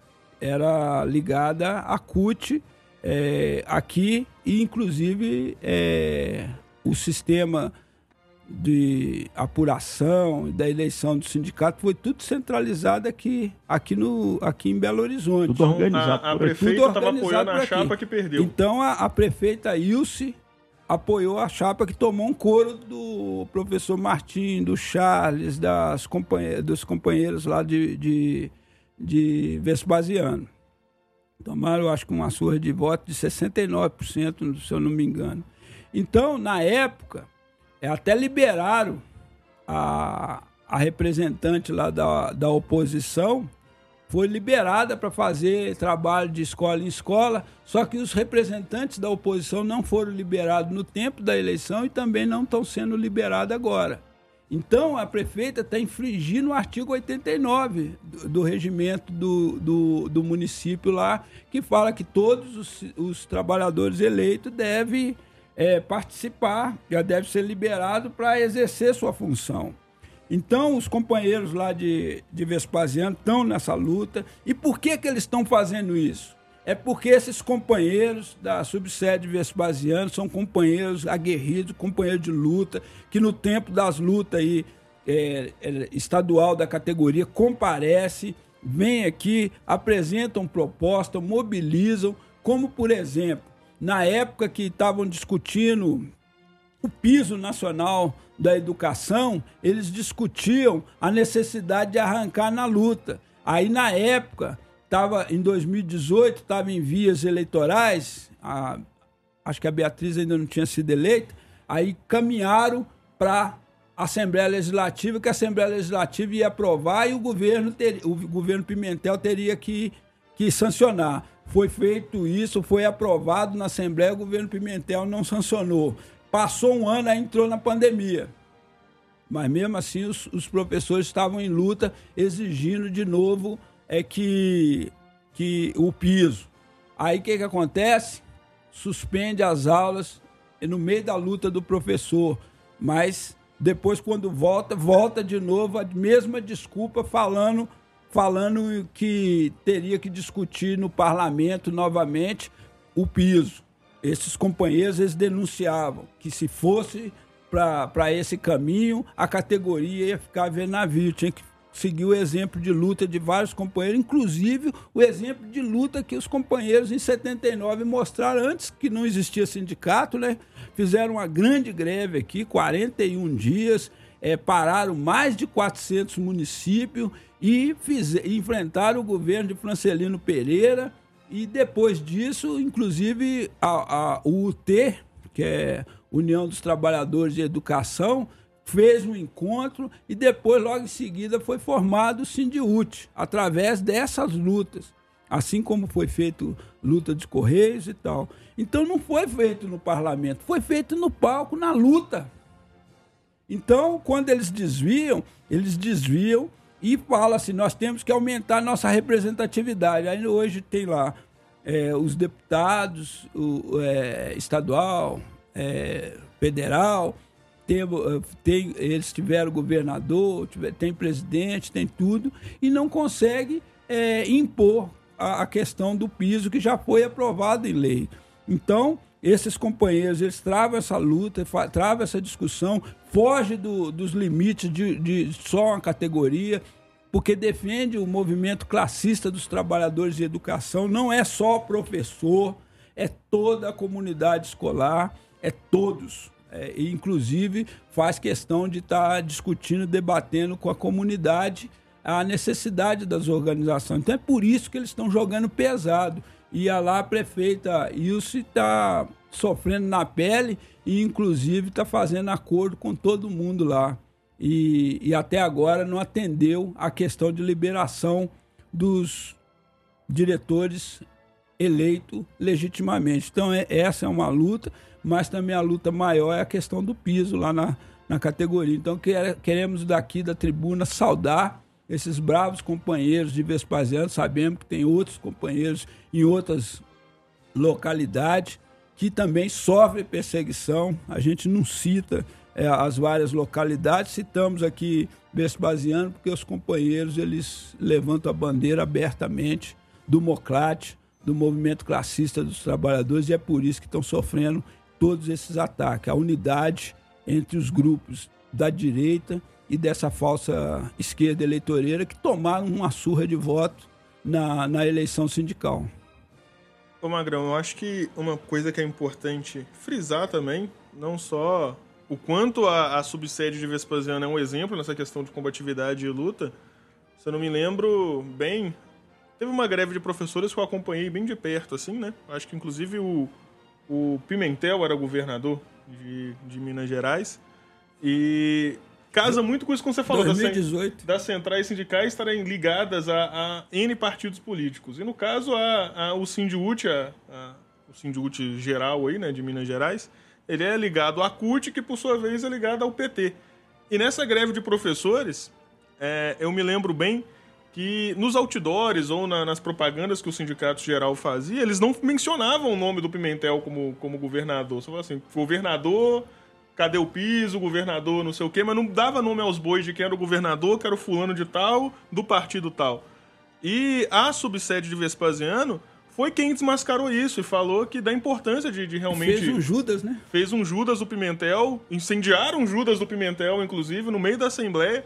S2: era ligada à CUT é, aqui, e inclusive é, o sistema de apuração da eleição do sindicato foi tudo centralizado aqui, aqui, no, aqui em Belo Horizonte.
S1: Tudo organizado. Então, a, a prefeita estava apoiando a chapa que perdeu.
S2: Então a, a prefeita Ilse apoiou a chapa que tomou um coro do professor Martim, do Charles, das companhe dos companheiros lá de, de, de Vespasiano. Tomaram, acho que uma surra de voto de 69%, se eu não me engano. Então, na época, é, até liberaram a, a representante lá da, da oposição, foi liberada para fazer trabalho de escola em escola, só que os representantes da oposição não foram liberados no tempo da eleição e também não estão sendo liberados agora. Então, a prefeita está infringindo o artigo 89 do, do regimento do, do, do, município lá, que fala que todos os, os trabalhadores eleitos devem é, participar, já deve ser liberado para exercer sua função. Então, os companheiros lá de, de Vespasiano estão nessa luta. E por que, que eles estão fazendo isso? É porque esses companheiros da subsede Vespasiano são companheiros aguerridos, companheiros de luta, que no tempo das lutas aí, é, é, estadual da categoria comparece, vem aqui, apresentam proposta, mobilizam, como por exemplo, na época que estavam discutindo o piso nacional da educação, eles discutiam a necessidade de arrancar na luta. Aí, na época, estava em 2018, estava em vias eleitorais, a, acho que a Beatriz ainda não tinha sido eleita, aí caminharam para a Assembleia Legislativa, que a Assembleia Legislativa ia aprovar e o governo, ter, o governo Pimentel teria que, que sancionar. Foi feito isso, foi aprovado na Assembleia, o governo Pimentel não sancionou. Passou um ano, aí entrou na pandemia. Mas mesmo assim, os, os professores estavam em luta, exigindo de novo é que, que o piso. Aí o que, que acontece? Suspende as aulas no meio da luta do professor. Mas depois, quando volta, volta de novo a mesma desculpa, falando falando que teria que discutir no parlamento novamente o piso. Esses companheiros eles denunciavam que se fosse para esse caminho, a categoria ia ficar vendo navio, tinha que seguir o exemplo de luta de vários companheiros, inclusive o exemplo de luta que os companheiros em 79 mostraram antes que não existia sindicato, né? Fizeram uma grande greve aqui, 41 dias, é, pararam mais de 400 municípios e fiz, enfrentaram o governo de Francelino Pereira. E depois disso, inclusive, a, a, UT, que é União dos Trabalhadores de Educação, fez um encontro e depois, logo em seguida, foi formado o Sindiúte, através dessas lutas. Assim como foi feito luta de Correios e tal. Então não foi feito no parlamento, foi feito no palco, na luta. Então, quando eles desviam, eles desviam e falam assim: nós temos que aumentar nossa representatividade. Aí hoje tem lá é, os deputados, o é, estadual, é, federal, tem, eh, tem, eles tiveram governador, tiver, tem presidente, tem tudo, e não consegue é, impor a, a, questão do piso que já foi aprovado em lei. Então, esses companheiros, eles travam essa luta, travam essa discussão, foge do, dos limites de, de só uma categoria, porque defende o movimento classista dos trabalhadores de educação, não é só professor, é toda a comunidade escolar, é todos. É, e, inclusive, faz questão de estar tá discutindo, debatendo com a comunidade a necessidade das organizações. Então é por isso que eles estão jogando pesado. E a lá a prefeita Ilse está sofrendo na pele e, inclusive, está fazendo acordo com todo mundo lá. E, e até agora não atendeu a questão de liberação dos diretores eleitos legitimamente. Então, é, essa é uma luta mas também a luta maior é a questão do piso lá na, na categoria. Então queremos daqui da tribuna saudar esses bravos companheiros de Vespasiano, sabemos que tem outros companheiros em outras localidades que também sofrem perseguição. A gente não cita é, as várias localidades, citamos aqui Vespasiano porque os companheiros eles levantam a bandeira abertamente do Mocrate, do movimento classista dos trabalhadores e é por isso que estão sofrendo todos esses ataques, a unidade entre os grupos da direita e dessa falsa esquerda eleitoreira que tomaram uma surra de voto na, na eleição sindical.
S1: Ô Magrão, eu acho que uma coisa que é importante frisar também, não só o quanto a, a subsede de Vespasiano é um exemplo nessa questão de combatividade e luta, se eu não me lembro bem, teve uma greve de professores que eu acompanhei bem de perto, assim, né? Acho que inclusive o, o Pimentel era governador de, de Minas Gerais. E casa muito com isso que você falou
S2: 2018.
S1: das centrais sindicais estarem ligadas a, a, N partidos políticos. E no caso, a, a, o Sindiúte, o Sindiúte geral aí, né, de Minas Gerais, ele é ligado à CUT, que por sua vez é ligado ao PT. E nessa greve de professores, é, eu me lembro bem que nos outdoors ou na, nas propagandas que o sindicato geral fazia, eles não mencionavam o nome do Pimentel como, como governador. Só assim, governador, cadê o piso, governador, não sei o quê, mas não dava nome aos bois de quem era o governador, que era o fulano de tal, do partido tal. E a subsede de Vespasiano foi quem desmascarou isso e falou que da importância de, de realmente.
S2: Fez um Judas, né?
S1: Fez um Judas do Pimentel, incendiaram Judas do Pimentel, inclusive, no meio da Assembleia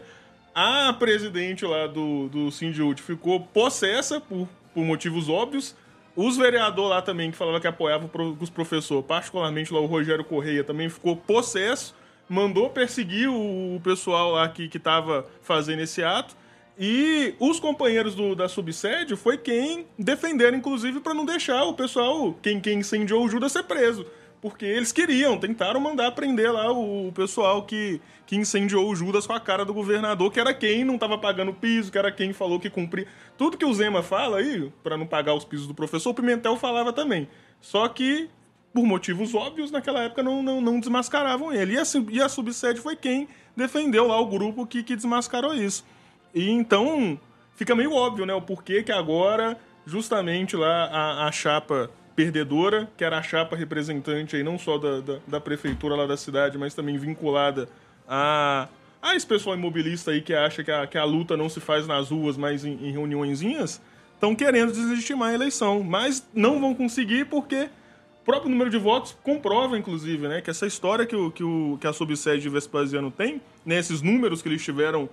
S1: a presidente lá do, do Sindiúte ficou possessa por, por motivos óbvios. Os vereadores lá também, que falavam que apoiavam os professores, particularmente lá o Rogério Correia, também ficou possesso, mandou perseguir o, pessoal lá que estava fazendo esse ato. E os companheiros do, da subsede foi quem defenderam, inclusive, para não deixar o pessoal, quem, quem incendiou o Judas, ser preso porque eles queriam, tentaram mandar prender lá o, pessoal que, que incendiou o Judas com a cara do governador, que era quem não estava pagando piso, que era quem falou que cumpria. Tudo que o Zema fala aí, para não pagar os pisos do professor, o Pimentel falava também. Só que, por motivos óbvios, naquela época não, não, não desmascaravam ele. E a, e a subsede foi quem defendeu lá o grupo que, que desmascarou isso. E então fica meio óbvio, né, o porquê que agora, justamente lá, a, a chapa perdedora, que era a chapa representante aí não só da, da, da, prefeitura lá da cidade, mas também vinculada a, a esse pessoal imobilista aí que acha que a, que a luta não se faz nas ruas, mas em, em reuniõezinhas, estão querendo deslegitimar a eleição, mas não vão conseguir porque o próprio número de votos comprova, inclusive, né, que essa história que, o, que, o, que a subsede de Vespasiano tem, né, esses números que eles tiveram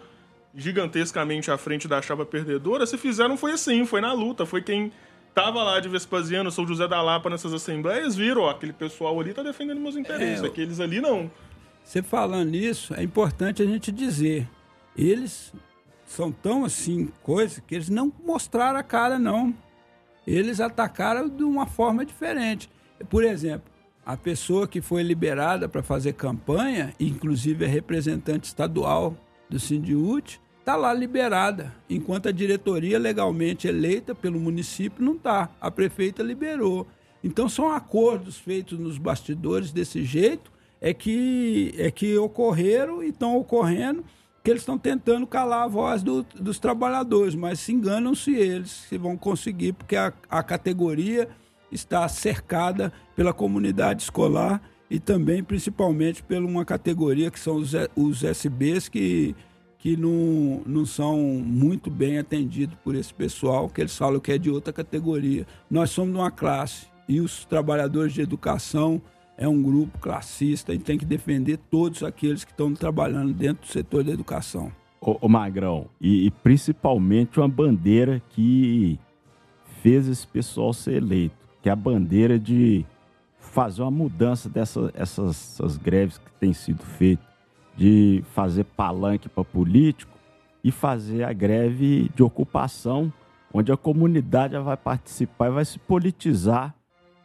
S1: gigantescamente à frente da chapa perdedora, se fizeram foi assim, foi na luta, foi quem tava lá de Vespasiano, São José da Lapa nessas assembleias, viram, ó, aquele pessoal ali tá defendendo meus interesses,
S2: É,
S1: aqueles ali não.
S2: Você falando nisso, é importante a gente dizer, eles são tão assim, coisa, que eles não mostraram a cara, não. Eles atacaram de uma forma diferente. Por exemplo, a pessoa que foi liberada para fazer campanha, inclusive é representante estadual do Sindiúte, está lá liberada, enquanto a diretoria legalmente eleita pelo município não está. A prefeita liberou. Então são acordos feitos nos bastidores desse jeito, é que, é que ocorreram e estão ocorrendo, que eles estão tentando calar a voz do- dos trabalhadores, mas se enganam-se eles que vão conseguir, porque a, a categoria está cercada pela comunidade escolar e também, principalmente, por uma categoria que são os, os SBs que, que não, não são muito bem atendidos por esse pessoal, que eles falam que é de outra categoria. Nós somos de uma classe e os trabalhadores de educação é um grupo classista e tem que defender todos aqueles que estão trabalhando dentro do setor da educação.
S3: Ô, ô Magrão, e, e principalmente uma bandeira que fez esse pessoal ser eleito, que é a bandeira de fazer uma mudança dessas essas, essas greves que têm sido feitas, de fazer palanque para político e fazer a greve de ocupação, onde a comunidade vai participar e vai se politizar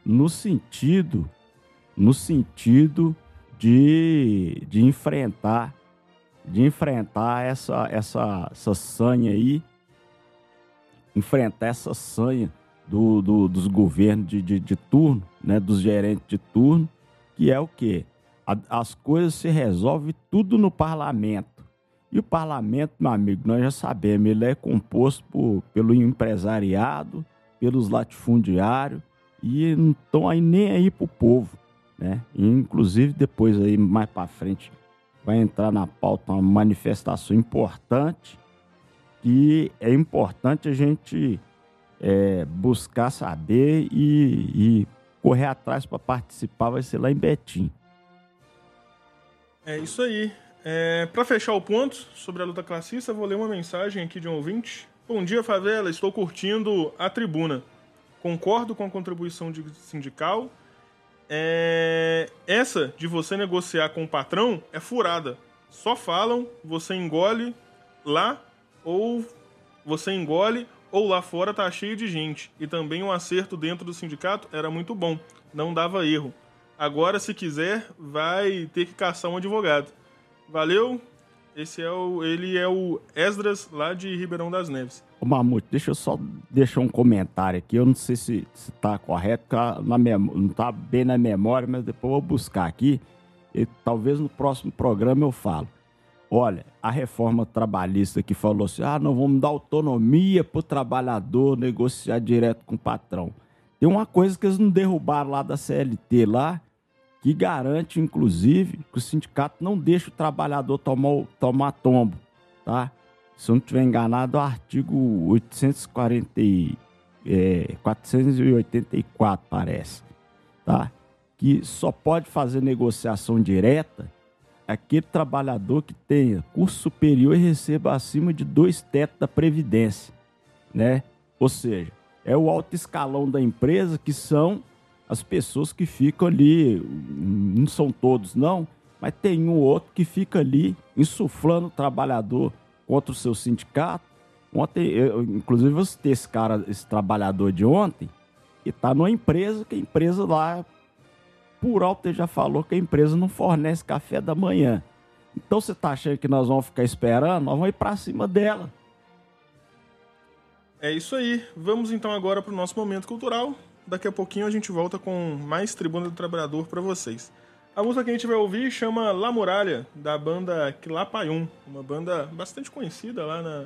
S3: no sentido, no sentido de, de enfrentar de enfrentar essa, essa, essa sanha aí, enfrentar essa sanha do, do- dos governos de, de, de turno, né, dos gerentes de turno, que é o quê? As coisas se resolvem tudo no parlamento. E o parlamento, meu amigo, nós já sabemos, ele é composto por, pelo empresariado, pelos latifundiários, e não estão aí nem aí pro povo, né? Inclusive, depois aí, mais para frente, vai entrar na pauta uma manifestação importante que é importante a gente é, buscar saber e, e correr atrás para participar, vai ser lá em Betim.
S1: É isso aí. É, para fechar o ponto sobre a luta classista, vou ler uma mensagem aqui de um ouvinte. Bom dia, favela. Estou curtindo a tribuna. Concordo com a contribuição de sindical. É, essa de você negociar com o patrão é furada. Só falam, você engole lá ou você engole ou lá fora tá cheio de gente. E também o acerto dentro do sindicato era muito bom, não dava erro. Agora, se quiser, vai ter que caçar um advogado. Valeu. Esse é o, ele é o Esdras lá de Ribeirão das Neves.
S3: Ô Mamute, deixa eu só deixar um comentário aqui. Eu não sei se, se tá correto, porque na não tá bem na memória, mas depois eu vou buscar aqui. E talvez no próximo programa eu falo. Olha, a reforma trabalhista que falou assim: ah, não vamos dar autonomia para o trabalhador negociar direto com o patrão. Tem uma coisa que eles não derrubaram lá da CLT lá, que garante, inclusive, que o sindicato não deixa o trabalhador tomar, tomar tombo, tá? Se eu não estiver enganado, é o artigo 840, e, é, 484, parece, tá? Que só pode fazer negociação direta aquele trabalhador que tenha curso superior e receba acima de dois tetos da Previdência, né? Ou seja, é o alto escalão da empresa que são as pessoas que ficam ali, não são todos não, mas tem um ou outro que fica ali insuflando o trabalhador contra o seu sindicato. Ontem, eu, inclusive, eu citei esse cara, esse trabalhador de ontem, que está numa empresa, que a empresa lá, por alto, já falou que a empresa não fornece café da manhã. Então você tá achando que nós vamos ficar esperando? Nós vamos ir para cima dela.
S1: É isso aí. Vamos então agora para o nosso momento cultural. Daqui a pouquinho a gente volta com mais Tribuna do Trabalhador para vocês. A música que a gente vai ouvir chama La Muralha, da banda Quilapayún, uma banda bastante conhecida lá na,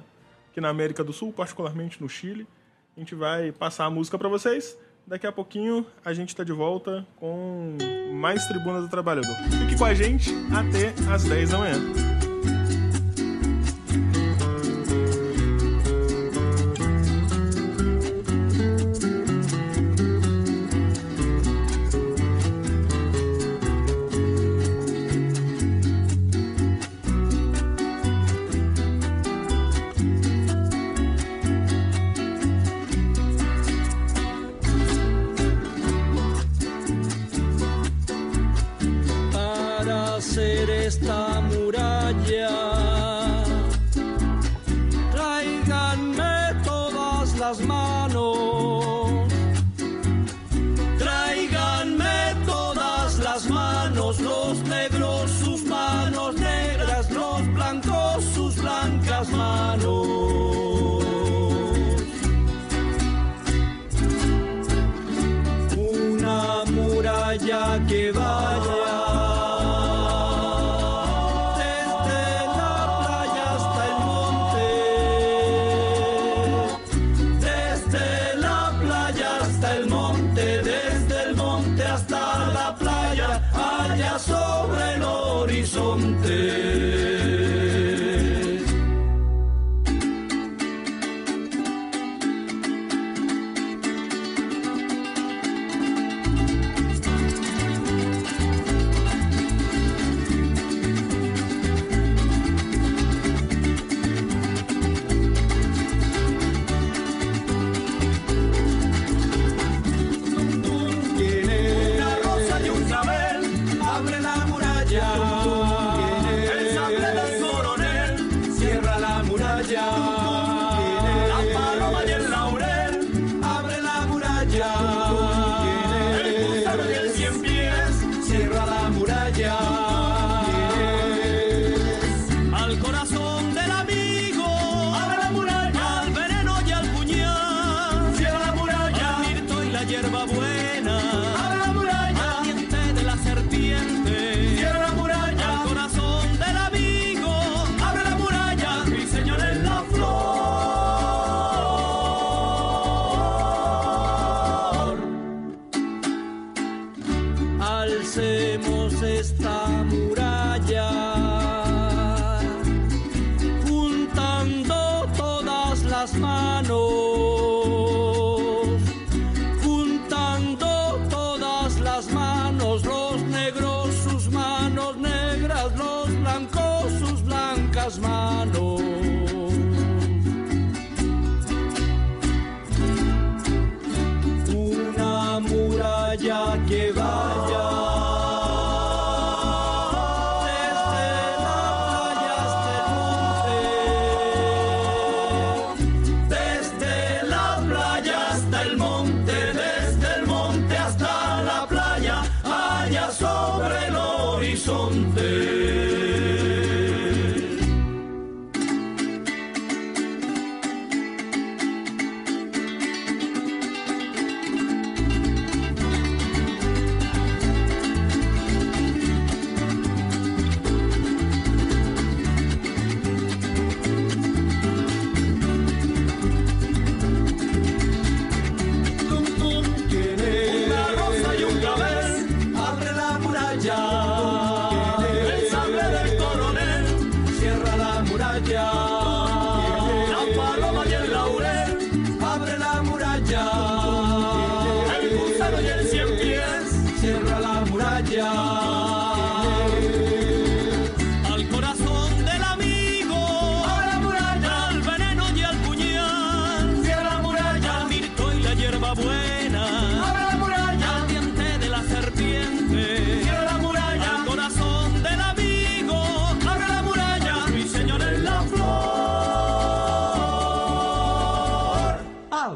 S1: aqui na América do Sul, particularmente no Chile. A gente vai passar a música para vocês. Daqui a pouquinho a gente está de volta com mais Tribuna do Trabalhador. Fique com a gente até às 10 da manhã.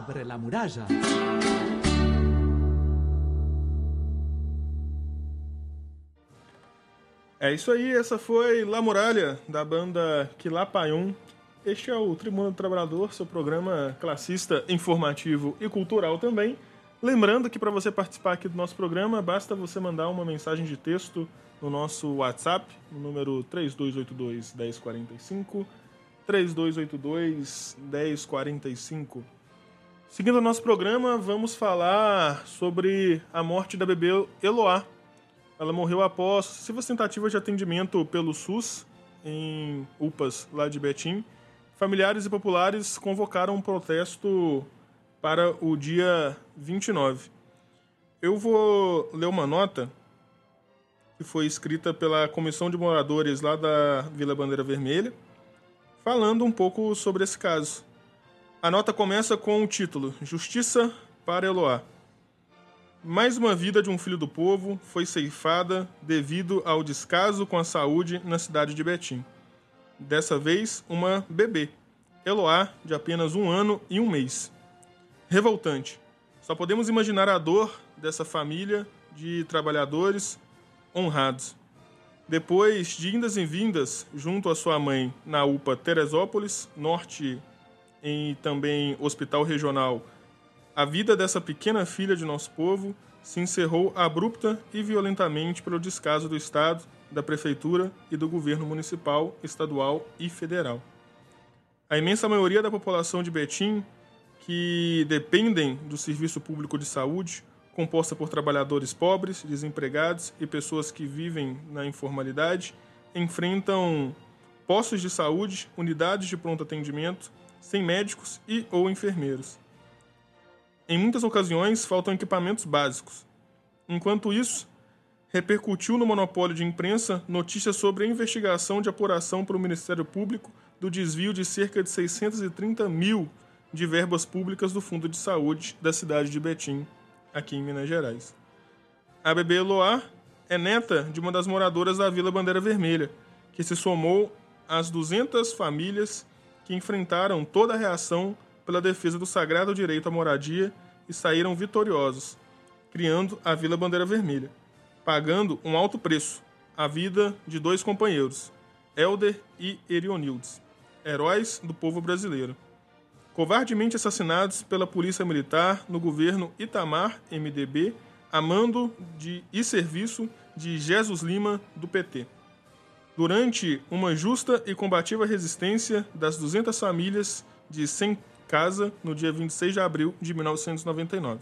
S4: abre la muralla.
S1: É isso aí, essa foi La Muralha, da banda Quilapayun. Este é o Tribuna do Trabalhador, seu programa classista, informativo e cultural também. Lembrando que para você participar aqui do nosso programa, basta você mandar uma mensagem de texto no nosso WhatsApp, no número 3282 1045, 3282 1045. Seguindo o nosso programa, vamos falar sobre a morte da bebê Eloá. Ela morreu após sucessivas tentativas de atendimento pelo SUS em UPAs lá de Betim. Familiares e populares convocaram um protesto para o dia 29. Eu vou ler uma nota que foi escrita pela Comissão de Moradores lá da Vila Bandeira Vermelha, falando um pouco sobre esse caso. A nota começa com o título: Justiça para Eloá. Mais uma vida de um filho do povo foi ceifada devido ao descaso com a saúde na cidade de Betim. Dessa vez, uma bebê, Eloá, de apenas um ano e um mês. Revoltante. Só podemos imaginar a dor dessa família de trabalhadores honrados. Depois de indas e vindas junto à sua mãe na UPA Teresópolis, norte e também Hospital Regional a vida dessa pequena filha de nosso povo se encerrou abrupta e violentamente pelo descaso do Estado, da Prefeitura e do governo municipal, estadual e federal. A imensa maioria da população de Betim, que dependem do serviço público de saúde, composta por trabalhadores pobres, desempregados e pessoas que vivem na informalidade, enfrentam postos de saúde, unidades de pronto atendimento, sem médicos e ou enfermeiros. Em muitas ocasiões, faltam equipamentos básicos. Enquanto isso, repercutiu no monopólio de imprensa notícias sobre a investigação de apuração para o Ministério Público do desvio de cerca de 630 mil de verbas públicas do Fundo de Saúde da cidade de Betim, aqui em Minas Gerais. A bebê Eloá é neta de uma das moradoras da Vila Bandeira Vermelha, que se somou às 200 famílias que enfrentaram toda a reação pela defesa do sagrado direito à moradia e saíram vitoriosos, criando a Vila Bandeira Vermelha, pagando um alto preço, a vida de dois companheiros, Elder e Erionildes, heróis do povo brasileiro. Covardemente assassinados pela Polícia Militar no governo Itamar MDB, a mando de, e serviço de Jesus Lima, do PT. Durante uma justa e combativa resistência das 200 famílias de 100 casa no dia 26 de abril de 1999.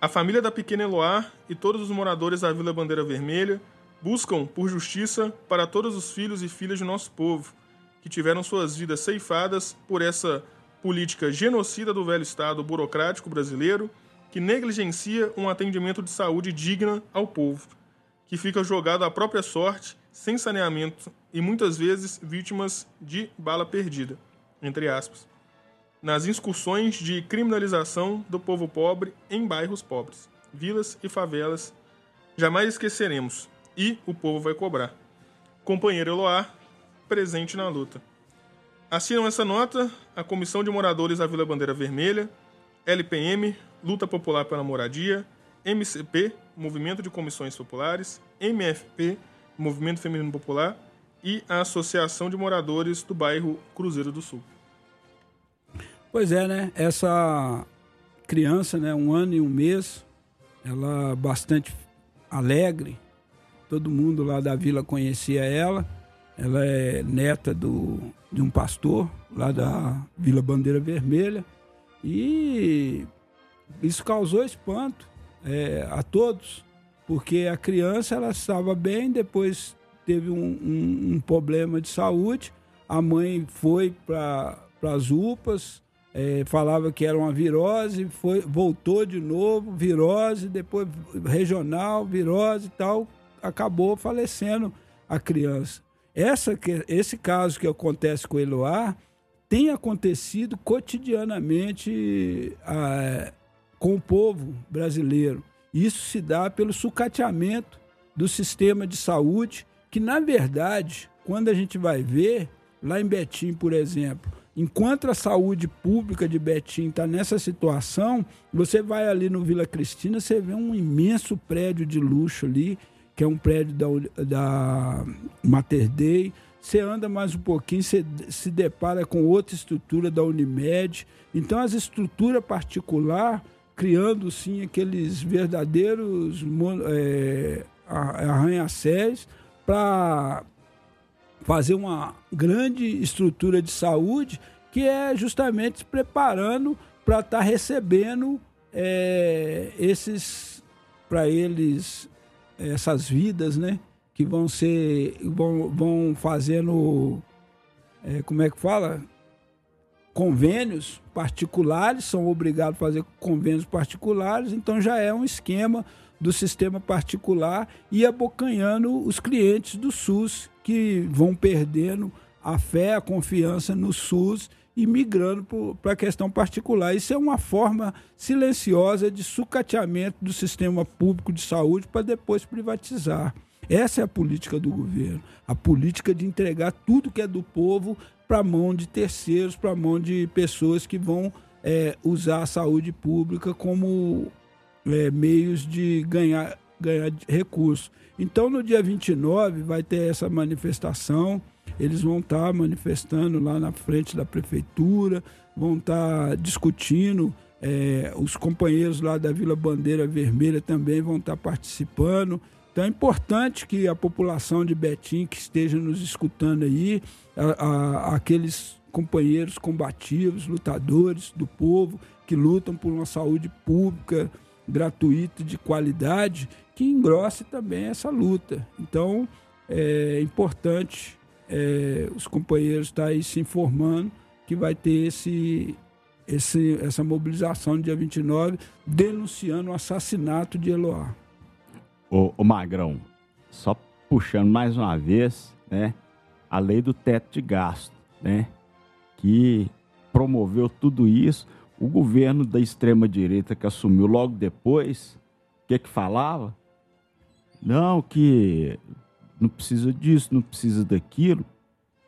S1: A família da pequena Eloá e todos os moradores da Vila Bandeira Vermelha buscam por justiça para todos os filhos e filhas de nosso povo que tiveram suas vidas ceifadas por essa política genocida do velho Estado burocrático brasileiro que negligencia um atendimento de saúde digna ao povo, que fica jogado à própria sorte, sem saneamento e muitas vezes vítimas de bala perdida, entre aspas nas incursões de criminalização do povo pobre em bairros pobres, vilas e favelas. Jamais esqueceremos, e o povo vai cobrar. Companheiro Eloá, presente na luta. Assinam essa nota a Comissão de Moradores da Vila Bandeira Vermelha, LPM, Luta Popular pela Moradia, MCP, Movimento de Comissões Populares, MFP, Movimento Feminino Popular e a Associação de Moradores do Bairro Cruzeiro do Sul.
S2: Pois é, né? Essa criança, né, um ano e um mês, ela bastante alegre. Todo mundo lá da vila conhecia ela. Ela é neta do, de um pastor lá da Vila Bandeira Vermelha. E isso causou espanto é, a todos, porque a criança ela estava bem, depois teve um, um, um problema de saúde. A mãe foi para as UPAs, é, falava que era uma virose, foi, voltou de novo, virose, depois regional, virose e tal, acabou falecendo a criança. Essa, esse caso que acontece com o Eloá tem acontecido cotidianamente ah, com o povo brasileiro. Isso se dá pelo sucateamento do sistema de saúde, que na verdade, quando a gente vai ver, lá em Betim, por exemplo, Enquanto a saúde pública de Betim está nessa situação, você vai ali no Vila Cristina, você vê um imenso prédio de luxo ali, que é um prédio da, da Mater Dei. Você anda mais um pouquinho, você se depara com outra estrutura da Unimed. Então, as estruturas particulares, criando sim aqueles verdadeiros é, arranha-céus para fazer uma grande estrutura de saúde que é justamente se preparando para estar tá recebendo é, esses para eles essas vidas, né? Que vão ser vão, vão fazendo é, como é que fala convênios particulares são obrigados a fazer convênios particulares, então já é um esquema do sistema particular e abocanhando os clientes do SUS que vão perdendo a fé, a confiança no SUS e migrando para a questão particular. Isso é uma forma silenciosa de sucateamento do sistema público de saúde para depois privatizar. Essa é a política do governo. A política de entregar tudo que é do povo para a mão de terceiros, para a mão de pessoas que vão é, usar a saúde pública como é, meios de ganhar, ganhar recursos. Então, no dia 29, vai ter essa manifestação. Eles vão estar manifestando lá na frente da prefeitura, vão estar discutindo. É, os companheiros lá da Vila Bandeira Vermelha também vão estar participando. Então é importante que a população de Betim que esteja nos escutando aí, a, a, aqueles companheiros combativos, lutadores do povo, que lutam por uma saúde pública gratuita de qualidade, que engrosse também essa luta. Então é importante é, os companheiros estar aí se informando que vai ter esse, esse, essa mobilização no dia 29, denunciando o assassinato de Eloá.
S3: Ô Magrão, só puxando mais uma vez, né? A lei do teto de gasto, né? Que promoveu tudo isso. O governo da extrema-direita que assumiu logo depois, o que que falava? Não, que não precisa disso, não precisa daquilo,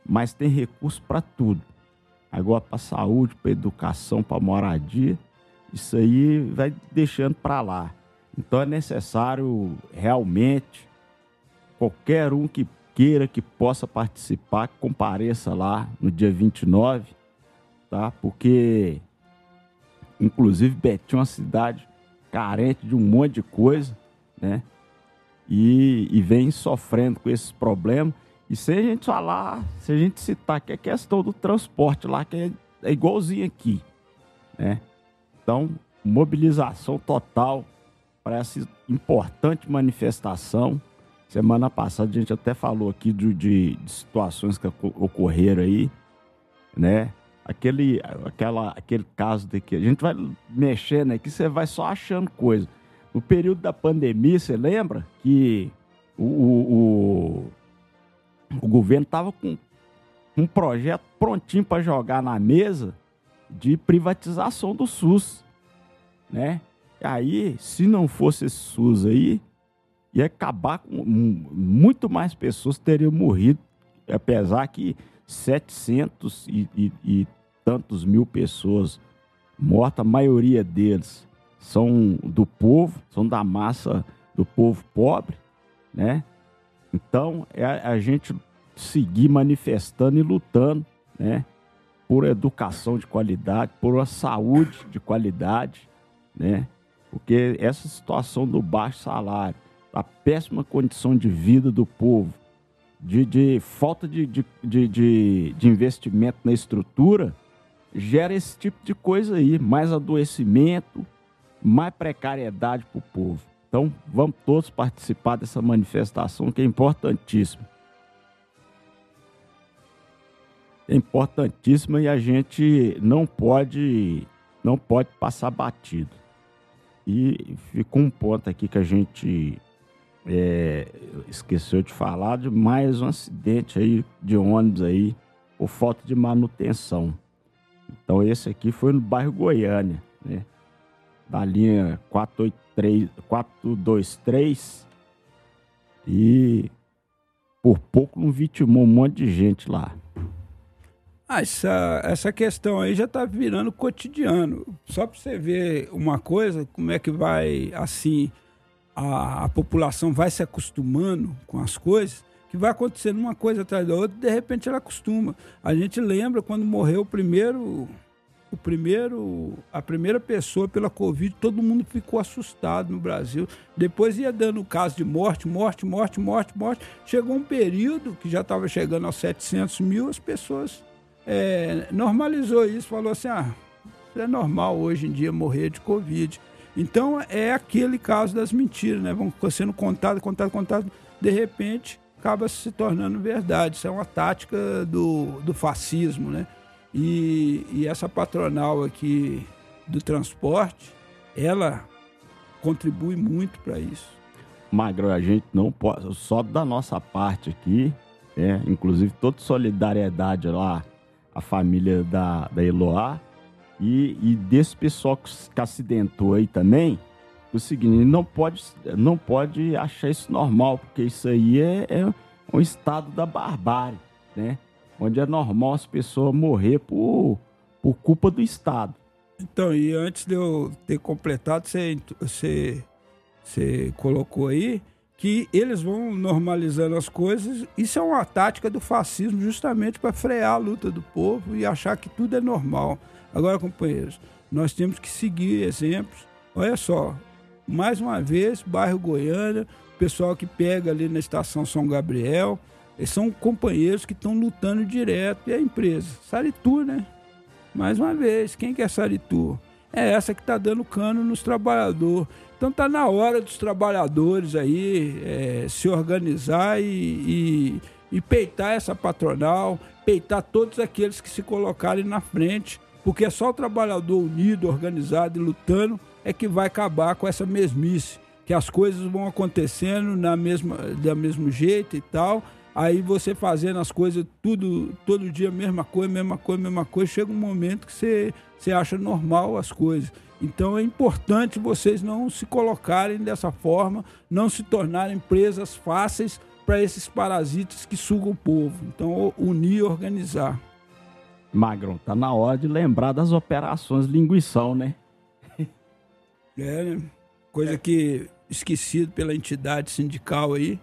S3: mas tem recurso para tudo. Agora para saúde, para educação, para moradia, isso aí vai deixando para lá. Então é necessário realmente qualquer um que queira que possa participar, compareça lá no dia 29, tá? Porque inclusive Betim é uma cidade carente de um monte de coisa, né? E, e vem sofrendo com esses problemas. E se a gente falar, se a gente citar que é questão do transporte lá, que é, é igualzinho aqui, né? Então, mobilização total para essa importante manifestação. Semana passada a gente até falou aqui de, de, de situações que ocorreram aí, né? Aquele, aquela, aquele caso de que a gente vai mexendo aqui, você vai só achando coisa. No período da pandemia, você lembra que o, o, o governo estava com um projeto prontinho para jogar na mesa de privatização do SUS, né? Aí, se não fosse esse SUS aí, ia acabar com muito mais pessoas teriam morrido, apesar que 700 e, e, e tantos mil pessoas mortas, a maioria deles são do povo, são da massa do povo pobre, né? Então, é a gente seguir manifestando e lutando, né? Por educação de qualidade, por uma saúde de qualidade, né? Porque essa situação do baixo salário, a péssima condição de vida do povo, de, de falta de, de, de, de investimento na estrutura, gera esse tipo de coisa aí, mais adoecimento, mais precariedade para o povo. Então, vamos todos participar dessa manifestação que é importantíssima. É importantíssima e a gente não pode não pode passar batido. E ficou um ponto aqui que a gente é, esqueceu de falar de mais um acidente aí de ônibus aí por falta de manutenção. Então esse aqui foi no bairro Goiânia, né? Da linha 483, 423 e por pouco não vitimou um monte de gente lá.
S2: Ah, essa, essa questão aí já está virando cotidiano. Só para você ver uma coisa, como é que vai, assim, a, a, população vai se acostumando com as coisas, que vai acontecendo uma coisa atrás da outra, de repente ela acostuma. A gente lembra quando morreu o primeiro, o primeiro, a primeira pessoa pela Covid, todo mundo ficou assustado no Brasil. Depois ia dando caso de morte, morte, morte, morte, morte. Chegou um período que já estava chegando aos 700 mil, as pessoas é, normalizou isso, falou assim: ah, é normal hoje em dia morrer de Covid. Então é aquele caso das mentiras, né? Vão sendo contado, contado, contado, de repente acaba se tornando verdade. Isso é uma tática do, do fascismo, né? E, e essa patronal aqui do transporte, ela contribui muito para isso.
S3: Magro, a gente não pode, só da nossa parte aqui, é, inclusive toda solidariedade lá a família da, da Eloá e, e desse pessoal que se acidentou aí também. O seguinte, não pode, não pode achar isso normal, porque isso aí é, é um estado da barbárie, né? Onde é normal as pessoas morrer por, por culpa do Estado.
S2: Então, e antes de eu ter completado, você, você, você colocou aí que eles vão normalizando as coisas. Isso é uma tática do fascismo justamente para frear a luta do povo e achar que tudo é normal. Agora, companheiros, nós temos que seguir exemplos. Olha só, mais uma vez, bairro Goiânia, pessoal que pega ali na estação São Gabriel, eles são companheiros que estão lutando direto. E a empresa? Saritu, né? Mais uma vez, quem que é Saritu? É essa que está dando cano nos trabalhadores. Então tá na hora dos trabalhadores aí é, se organizar e, e, e peitar essa patronal, peitar todos aqueles que se colocarem na frente, porque é só o trabalhador unido, organizado e lutando é que vai acabar com essa mesmice, que as coisas vão acontecendo na mesma, da mesmo jeito e tal, Aí você fazendo as coisas tudo, todo dia, mesma coisa, mesma coisa, mesma coisa, chega um momento que você, você acha normal as coisas. Então é importante vocês não se colocarem dessa forma, não se tornarem presas fáceis para esses parasitas que sugam o povo. Então, unir e organizar.
S3: Magrão, tá na hora de lembrar das operações linguição, né?
S2: É, né? Coisa que esquecido pela entidade sindical aí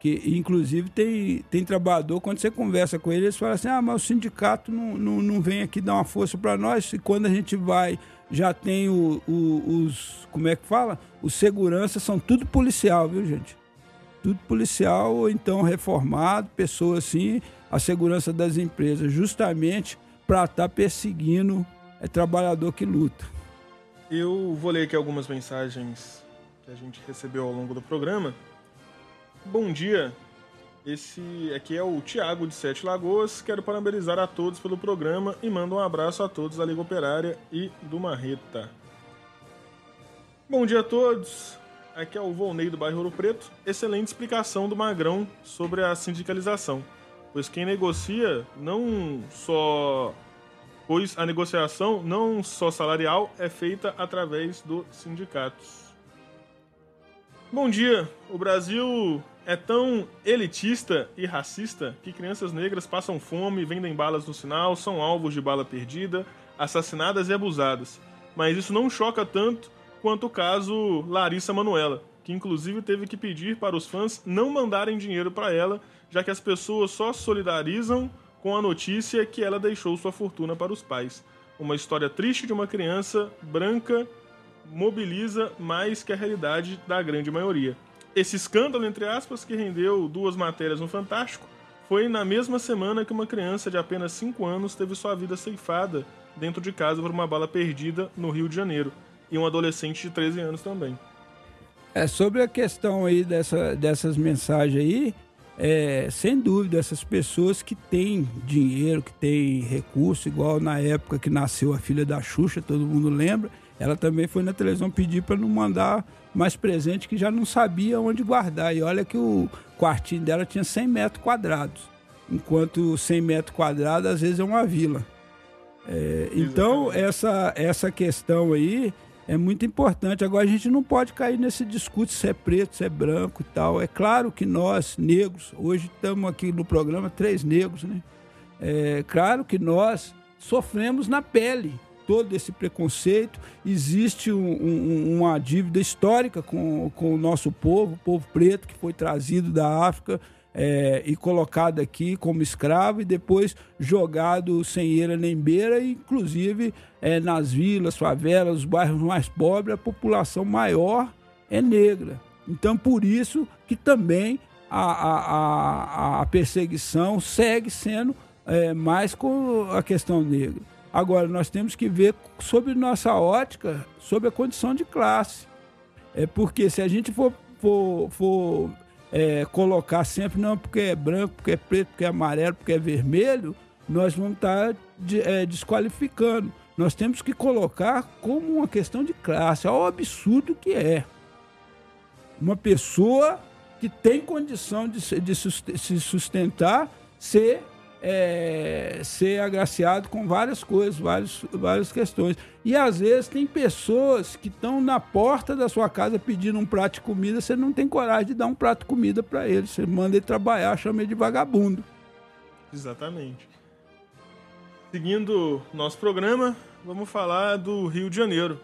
S2: que inclusive tem, tem trabalhador, quando você conversa com ele, eles falam assim, ah, mas o sindicato não, não, não vem aqui dar uma força para nós, e quando a gente vai, já tem o, o, os, como é que fala? Os seguranças são tudo policial, viu gente? Tudo policial, ou então reformado, pessoas assim, a segurança das empresas, justamente para estar tá perseguindo é trabalhador que luta.
S1: Eu vou ler aqui algumas mensagens que a gente recebeu ao longo do programa. Bom dia, esse aqui é o Tiago de Sete Lagoas. Quero parabenizar a todos pelo programa e mando um abraço a todos da Liga Operária e do Marreta. Bom dia a todos. Aqui é o Volney do bairro Ouro Preto. Excelente explicação do Magrão sobre a sindicalização, pois quem negocia não só pois a negociação não só salarial é feita através dos sindicatos. Bom dia. O Brasil é tão elitista e racista que crianças negras passam fome, vendem balas no sinal, são alvos de bala perdida, assassinadas e abusadas. Mas isso não choca tanto quanto o caso Larissa Manuela, que inclusive teve que pedir para os fãs não mandarem dinheiro para ela, já que as pessoas só solidarizam com a notícia que ela deixou sua fortuna para os pais. Uma história triste de uma criança branca mobiliza mais que a realidade da grande maioria. Esse escândalo, entre aspas, que rendeu duas matérias no Fantástico, foi na mesma semana que uma criança de apenas 5 anos teve sua vida ceifada dentro de casa por uma bala perdida no Rio de Janeiro. E um adolescente de 13 anos também.
S2: É, sobre a questão aí dessa, dessas mensagens aí, é, sem dúvida, essas pessoas que têm dinheiro, que têm recurso, igual na época que nasceu a filha da Xuxa, todo mundo lembra, ela também foi na televisão pedir para não mandar mais presente que já não sabia onde guardar. E olha que o quartinho dela tinha 100 metros quadrados, enquanto 100 metros quadrados às vezes é uma vila. É, então, essa, essa questão aí é muito importante. Agora, a gente não pode cair nesse discurso se é preto, se é branco e tal. É claro que nós, negros, hoje estamos aqui no programa, três negros, né? É claro que nós sofremos na pele todo esse preconceito. Existe um, um, uma dívida histórica com, com o nosso povo, o povo preto que foi trazido da África é, e colocado aqui como escravo e depois jogado sem eira nem beira, inclusive é, nas vilas, favelas, os bairros mais pobres, a população maior é negra. Então, por isso que também a, a, a, a perseguição segue sendo é, mais com a questão negra. Agora, nós temos que ver sobre nossa ótica, sobre a condição de classe. É porque se a gente for, for, for é, colocar sempre, não, porque é branco, porque é preto, porque é amarelo, porque é vermelho, nós vamos estar de, é, desqualificando. Nós temos que colocar como uma questão de classe. Olha o absurdo que é. Uma pessoa que tem condição de, de se sustentar ser é, ser agraciado com várias coisas, várias, várias questões. E às vezes tem pessoas que estão na porta da sua casa pedindo um prato de comida, você não tem coragem de dar um prato de comida para ele. Você manda ele trabalhar, chama ele de vagabundo.
S1: Exatamente. Seguindo nosso programa, vamos falar do Rio de Janeiro.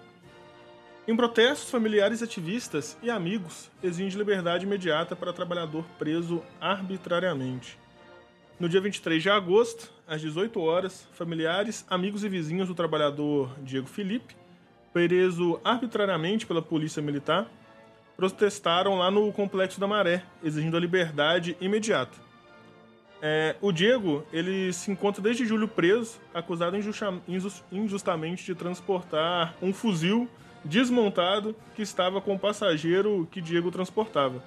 S1: Em protestos, familiares, ativistas e amigos exigem liberdade imediata para trabalhador preso arbitrariamente. No dia 23 de agosto, às 18 horas, familiares, amigos e vizinhos do trabalhador Diego Felipe, preso arbitrariamente pela Polícia Militar, protestaram lá no Complexo da Maré, exigindo a liberdade imediata. É, o Diego, ele se encontra desde julho preso, acusado injusta- injus- injustamente de transportar um fuzil desmontado que estava com o passageiro que Diego transportava.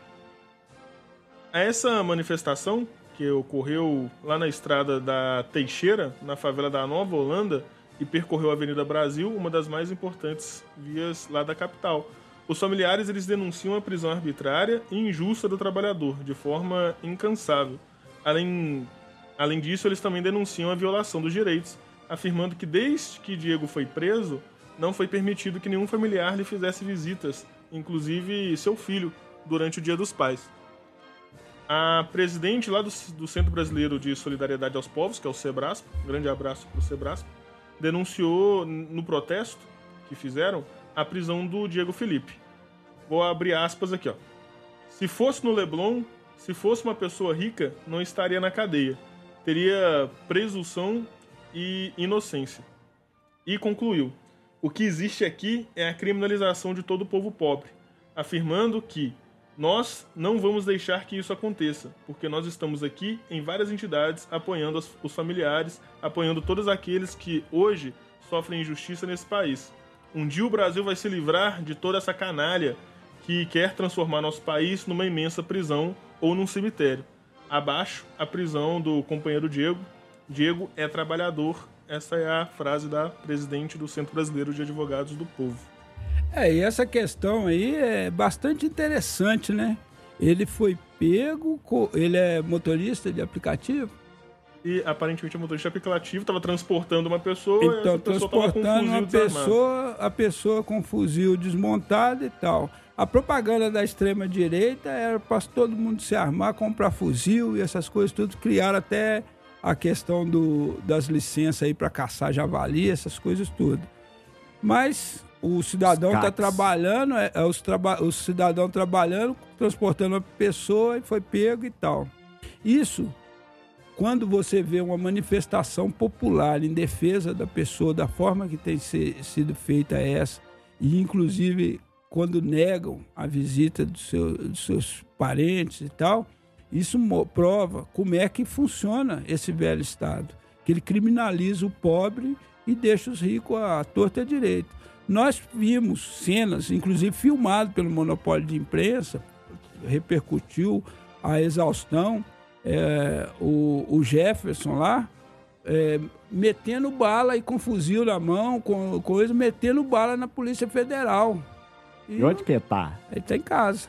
S1: A essa manifestação, que ocorreu lá na estrada da Teixeira, na favela da Nova Holanda, e percorreu a Avenida Brasil, uma das mais importantes vias lá da capital. Os familiares eles denunciam a prisão arbitrária e injusta do trabalhador, de forma incansável. Além, além disso, eles também denunciam a violação dos direitos, afirmando que desde que Diego foi preso, não foi permitido que nenhum familiar lhe fizesse visitas, inclusive seu filho, durante o Dia dos Pais. A presidente lá do, do Centro Brasileiro de Solidariedade aos Povos, que é o Sebrasp, um grande abraço para o Sebrasp, denunciou no protesto que fizeram a prisão do Diego Felipe. Vou abrir aspas aqui, ó. Se fosse no Leblon, se fosse uma pessoa rica, não estaria na cadeia. Teria presunção e inocência. E concluiu: o que existe aqui é a criminalização de todo o povo pobre, afirmando que nós não vamos deixar que isso aconteça, porque nós estamos aqui em várias entidades apoiando os- familiares, apoiando todos aqueles que hoje sofrem injustiça nesse país. Um dia o Brasil vai se livrar de toda essa canalha que quer transformar nosso país numa imensa prisão ou num cemitério. Abaixo a prisão do companheiro Diego. Diego é trabalhador. Essa é a frase da presidente do Centro Brasileiro de Advogados do Povo.
S2: É, e essa questão aí é bastante interessante, né? Ele foi pego, ele é motorista de aplicativo,
S1: E aparentemente o motorista aplicativo estava transportando uma pessoa
S2: então
S1: pessoa
S2: transportando uma pessoa, a pessoa com fuzil desmontado e tal. A propaganda da extrema direita era para todo mundo se armar, comprar fuzil e essas coisas tudo, criaram até a questão do, das licenças aí para caçar javali, essas coisas tudo. Mas o cidadão está trabalhando, é, é os, traba o cidadão trabalhando, transportando uma pessoa e foi pego e tal. Isso, quando você vê uma manifestação popular em defesa da pessoa, da forma que tem se- sido feita essa, e inclusive quando negam a visita dos, seu- dos seus parentes e tal, isso prova como é que funciona esse velho Estado, que ele criminaliza o pobre e deixa os ricos à torta direita. Nós vimos cenas, inclusive filmado pelo monopólio de imprensa, repercutiu a exaustão, é, o, o Jefferson lá, é, metendo bala e com fuzil na mão, com coisa, metendo bala na Polícia Federal.
S3: E onde que tá?
S2: Ele tá em casa.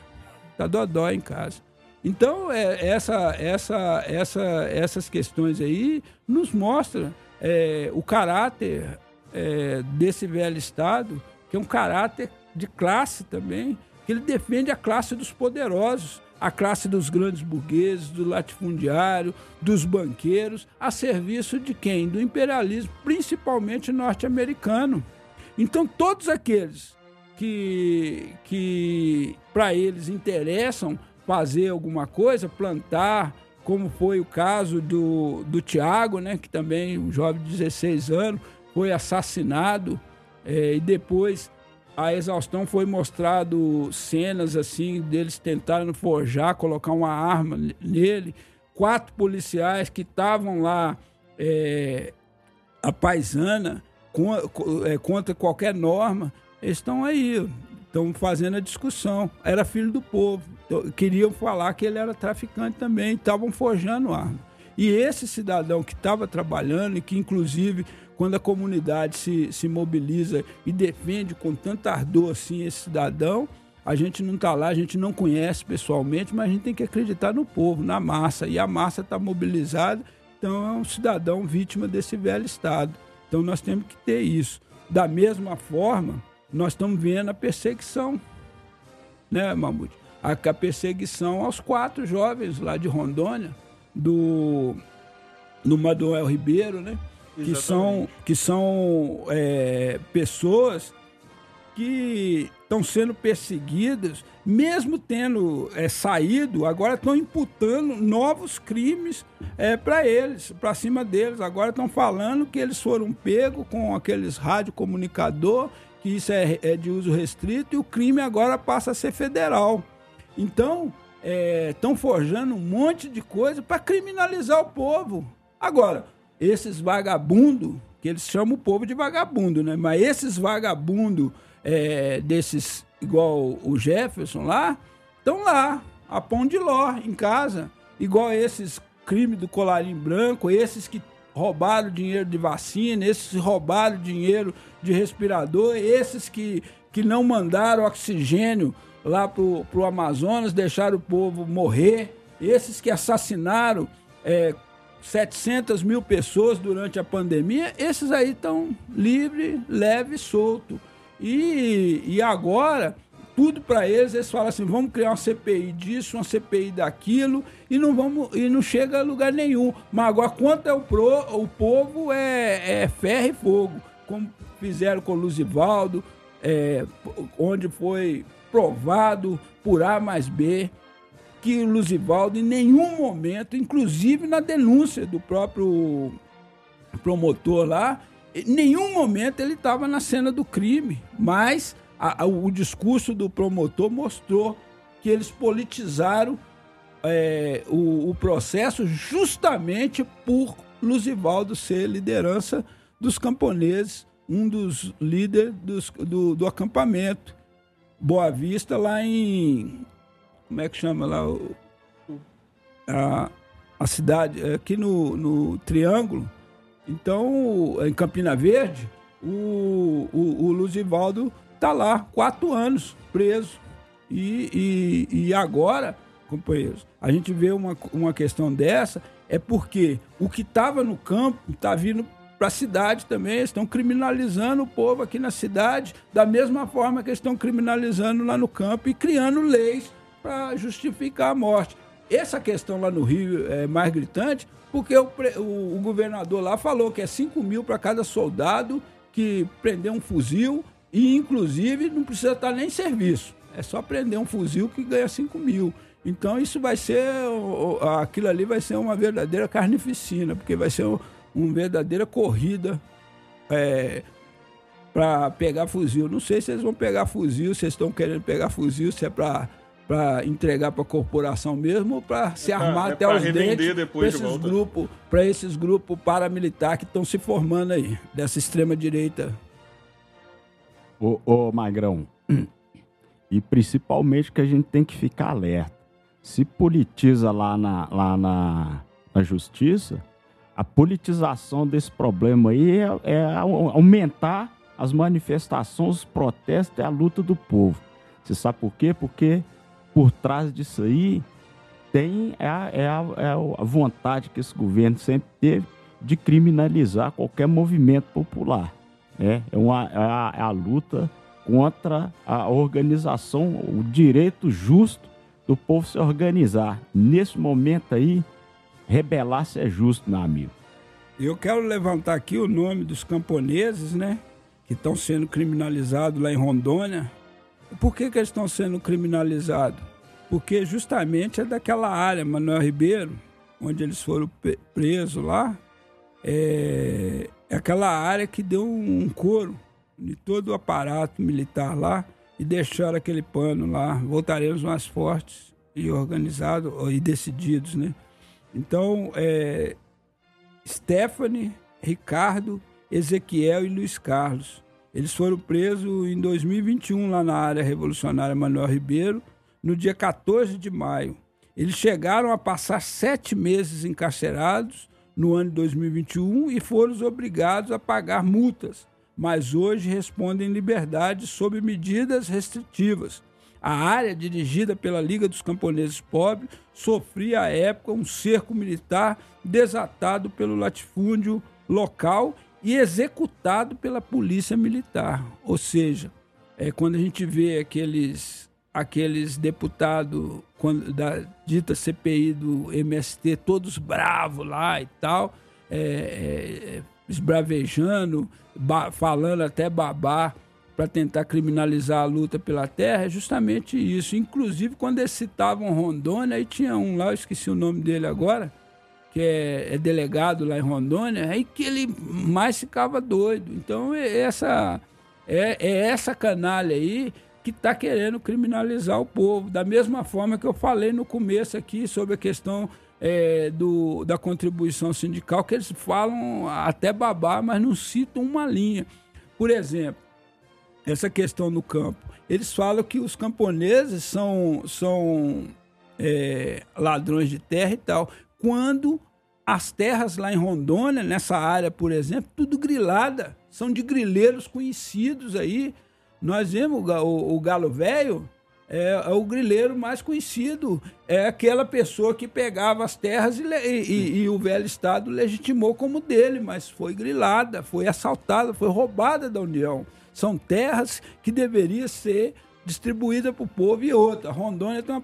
S2: Tá dodó em casa. Então, é, essa, essa, essa, essas questões aí nos mostram é, o caráter é, desse velho Estado, que é um caráter de classe também, que ele defende a classe dos poderosos, a classe dos grandes burgueses, do latifundiário, dos banqueiros, a serviço de quem? Do imperialismo, principalmente norte-americano. Então, todos aqueles que, que para eles interessam fazer alguma coisa, plantar, como foi o caso do, do Tiago, né, que também, um jovem de 16 anos, foi assassinado eh, e depois a exaustão foi mostrado cenas assim deles tentaram forjar, colocar uma arma nele. Quatro policiais que estavam lá eh, a paisana co- co- é, contra qualquer norma, eles estão aí, estão fazendo a discussão. Era filho do povo. Então, queriam falar que ele era traficante também, estavam forjando arma. E esse cidadão que estava trabalhando e que, inclusive, quando a comunidade se, se mobiliza e defende com tanto ardor assim esse cidadão, a gente não está lá, a gente não conhece pessoalmente, mas a gente tem que acreditar no povo, na massa. E a massa está mobilizada então é um cidadão vítima desse velho Estado. Então nós temos que ter isso. Da mesma forma, nós estamos vendo a perseguição, né, Mamute? A, a perseguição aos quatro jovens lá de Rondônia, do no Manuel Ribeiro, né? Que são, que são é, pessoas que estão sendo perseguidas, mesmo tendo é, saído, agora estão imputando novos crimes é, para eles, para cima deles. Agora estão falando que eles foram pegos com aqueles radiocomunicador, que isso é, é de uso restrito, e o crime agora passa a ser federal. Então, estão forjando um monte de coisa para criminalizar o povo. Agora, esses vagabundos, que eles chamam o povo de vagabundo, né? Mas esses vagabundos é, desses, igual o Jefferson lá, estão lá, a pão de ló, em casa. Igual esses crimes do colarinho branco, esses que roubaram dinheiro de vacina, esses que roubaram dinheiro de respirador, esses que, que não mandaram oxigênio lá pro, pro Amazonas, deixaram o povo morrer, esses que assassinaram é, 700 mil pessoas durante a pandemia, esses aí estão livre, leve, solto. E, e agora, tudo para eles, eles falam assim: vamos criar uma CPI disso, uma CPI daquilo, e não vamos e não chega a lugar nenhum. Mas agora, quanto é o, pro, o povo, é, é ferro e fogo, como fizeram com o Luzivaldo, é, onde foi provado por A mais B que Luzivaldo em nenhum momento, inclusive na denúncia do próprio promotor lá, em nenhum momento ele estava na cena do crime, mas a, a, o discurso do promotor mostrou que eles politizaram é, o, o, processo justamente por Luzivaldo ser liderança dos camponeses, um dos líderes dos, do, do acampamento Boa Vista lá em como é que chama lá? O, a, a cidade, é aqui no, no Triângulo. Então, em Campina Verde, o, o, o Luzivaldo está lá, quatro anos preso. E, e, e agora, companheiros, a gente vê uma, uma questão dessa, é porque o que estava no campo está vindo para a cidade também. Eles estão criminalizando o povo aqui na cidade, da mesma forma que eles estão criminalizando lá no campo e criando leis para justificar a morte. Essa questão lá no Rio é mais gritante, porque o, o, o governador lá falou que é 5 mil para cada soldado que prender um fuzil e, inclusive, não precisa estar nem em serviço. É só prender um fuzil que ganha 5 mil. Então, isso vai ser. Aquilo ali vai ser uma verdadeira carnificina, porque vai ser uma verdadeira corrida é, para pegar fuzil. Não sei se eles vão pegar fuzil, se estão querendo pegar fuzil, se é para para entregar para a corporação mesmo ou para se é pra, armar é até os dentes para esses de grupos para esses grupos paramilitares que estão se formando aí dessa extrema direita.
S3: Ô, ô Magrão e principalmente que a gente tem que ficar alerta. Se politiza lá na, lá na, na justiça a politização desse problema aí é, é aumentar as manifestações, os protestos e a luta do povo. Você sabe por quê? Porque por trás disso aí tem é a, é a, é a vontade que esse governo sempre teve de criminalizar qualquer movimento popular. Né? É, uma, é, a, é a luta contra a organização, o direito justo do povo se organizar. Nesse momento aí, rebelar-se é justo, meu amigo.
S2: Eu quero levantar aqui o nome dos camponeses, né? Que estão sendo criminalizados lá em Rondônia, por que, que eles estão sendo criminalizados? Porque justamente é daquela área, Manuel Ribeiro, onde eles foram presos lá, é, é aquela área que deu um, couro de todo o aparato militar lá e deixaram aquele pano lá. Voltaremos mais fortes e organizados e decididos, né? Então, é, Stephanie, Ricardo, Ezequiel e Luiz Carlos eles foram presos em 2021 lá na área revolucionária Manuel Ribeiro, no dia 14 de maio. Eles chegaram a passar sete meses encarcerados no ano de 2021 e foram obrigados a pagar multas, mas hoje respondem liberdade sob medidas restritivas. A área dirigida pela Liga dos Camponeses Pobres sofria à época um cerco militar desatado pelo latifúndio local e executado pela polícia militar. Ou seja, é, quando a gente vê aqueles, aqueles deputados da dita CPI do MST, todos bravos lá e tal, é, é, esbravejando, falando até babar para tentar criminalizar a luta pela terra, é justamente isso. Inclusive, quando eles citavam Rondônia, aí tinha um lá, eu esqueci o nome dele agora, que é, é, delegado lá em Rondônia, aí que ele mais ficava doido. Então, é essa, é, é essa canalha aí que está querendo criminalizar o povo. Da mesma forma que eu falei no começo aqui sobre a questão é, do, da contribuição sindical, que eles falam até babar, mas não citam uma linha. Por exemplo, essa questão no campo. Eles falam que os camponeses são, são é, ladrões de terra e tal. Quando as terras lá em Rondônia, nessa área, por exemplo, tudo grilada, são de grileiros conhecidos aí. Nós vemos o, o, Galo Velho, é, é, o grileiro mais conhecido. É aquela pessoa que pegava as terras e, e, e, o velho Estado legitimou como dele, mas foi grilada, foi assaltada, foi roubada da União. São terras que deveriam ser distribuídas para o povo e outra. Rondônia tem uma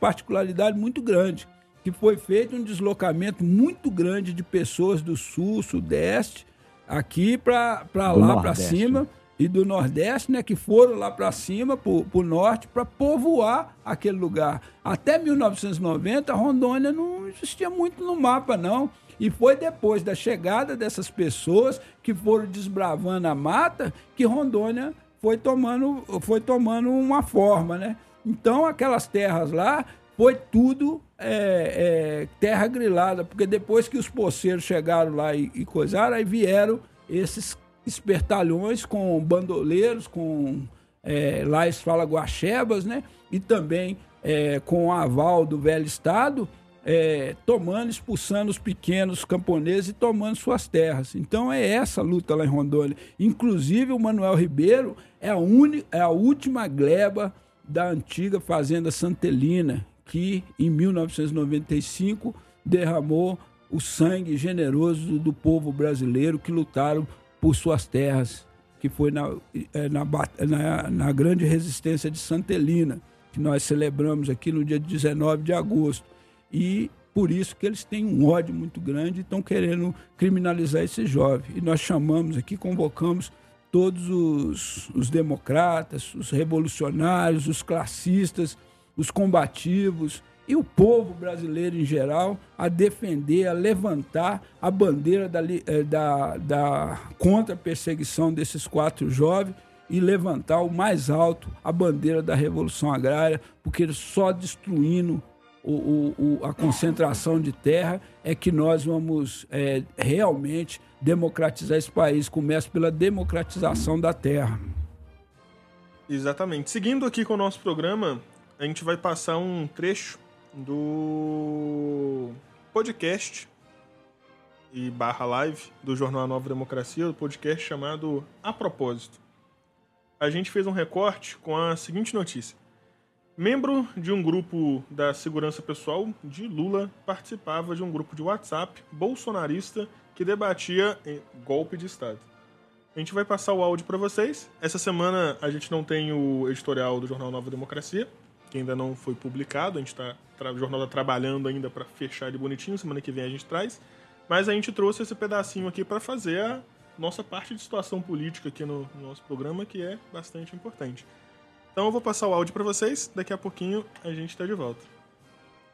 S2: particularidade muito grande, que foi feito um deslocamento muito grande de pessoas do sul, sudeste, aqui para lá para cima. Né? e do Nordeste, né, que foram lá para cima, para o norte, para povoar aquele lugar. Até 1990, Rondônia não existia muito no mapa, não. E foi depois da chegada dessas pessoas que foram desbravando a mata que Rondônia foi tomando, foi tomando uma forma, né? Então, aquelas terras lá foi tudo é, é, terra grilada, porque depois que os poceiros chegaram lá e, e coisaram, aí vieram esses espertalhões com bandoleiros, com é, lá eles falam guaxebas, né? E também é, com o aval do velho Estado, é, tomando, expulsando os pequenos camponeses e tomando suas terras. Então é essa a luta lá em Rondônia. Inclusive o Manuel Ribeiro é a, uni, é a última gleba da antiga fazenda Santelina, que em 1995 derramou o sangue generoso do povo brasileiro que lutaram por suas terras, que foi na, é, na, na, na grande resistência de Santelina, que nós celebramos aqui no dia 19 de agosto. E por isso que eles têm um ódio muito grande e estão querendo criminalizar esse jovem. E nós chamamos aqui, convocamos todos os, os democratas, os revolucionários, os classistas, os combativos, e o povo brasileiro em geral a defender, a levantar a bandeira da, eh, da, da contra-perseguição desses quatro jovens e levantar o mais alto a bandeira da Revolução Agrária, porque só destruindo o, o, o, a concentração de terra é que nós vamos é, realmente democratizar esse país. Começa pela democratização da terra.
S1: Exatamente. Seguindo aqui com o nosso programa, a gente vai passar um trecho do podcast e barra live do Jornal Nova Democracia, o podcast chamado A Propósito. A gente fez um recorte com a seguinte notícia. Membro de um grupo da segurança pessoal de Lula participava de um grupo de WhatsApp bolsonarista que debatia golpe de Estado. A gente vai passar o áudio para vocês. Essa semana a gente não tem o editorial do Jornal Nova Democracia, que ainda não foi publicado. A gente está o jornal está trabalhando ainda para fechar ele bonitinho. Semana que vem a gente traz. Mas a gente trouxe esse pedacinho aqui para fazer a nossa parte de situação política aqui no, no nosso programa, que é bastante importante. Então eu vou passar o áudio para vocês. Daqui a pouquinho a gente está de volta.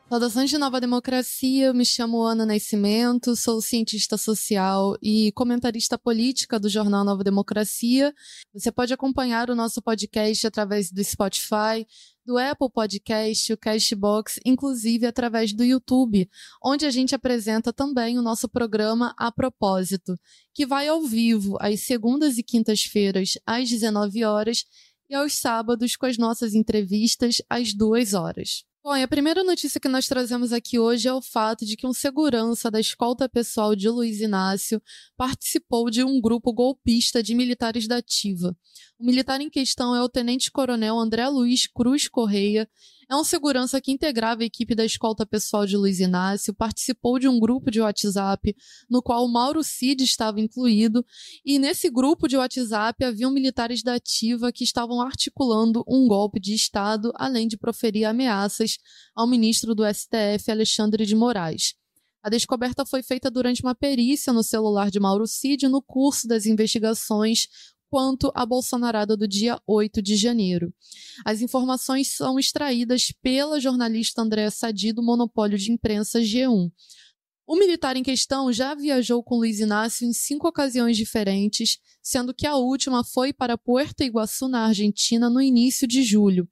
S5: Saudações de Nova Democracia, eu me chamo Ana Nascimento, sou cientista social e comentarista política do jornal Nova Democracia. Você pode acompanhar o nosso podcast através do Spotify, do Apple Podcast, o Castbox, inclusive através do YouTube, onde a gente apresenta também o nosso programa A Propósito, que vai ao vivo às segundas e quintas-feiras às 19 horas e aos sábados com as nossas entrevistas às 2 horas. Bom, a primeira notícia que nós trazemos aqui hoje é o fato de que um segurança da escolta pessoal de Luiz Inácio participou de um grupo golpista de militares da Ativa. O militar em questão é o tenente-coronel André Luiz Cruz Correia. É um segurança que integrava a equipe da escolta pessoal de Luiz Inácio, participou de um grupo de WhatsApp no qual o Mauro Cid estava incluído, e nesse grupo de WhatsApp haviam militares da Ativa que estavam articulando um golpe de Estado, além de proferir ameaças ao ministro do STF, Alexandre de Moraes. A descoberta foi feita durante uma perícia no celular de Mauro Cid no curso das investigações quanto à Bolsonarada do dia 8 de janeiro. As informações são extraídas pela jornalista Andréa Sadi do Monopólio de Imprensa G1. O militar em questão já viajou com Luiz Inácio em cinco ocasiões diferentes, sendo que a última foi para Puerto Iguaçu, na Argentina, no início de julho.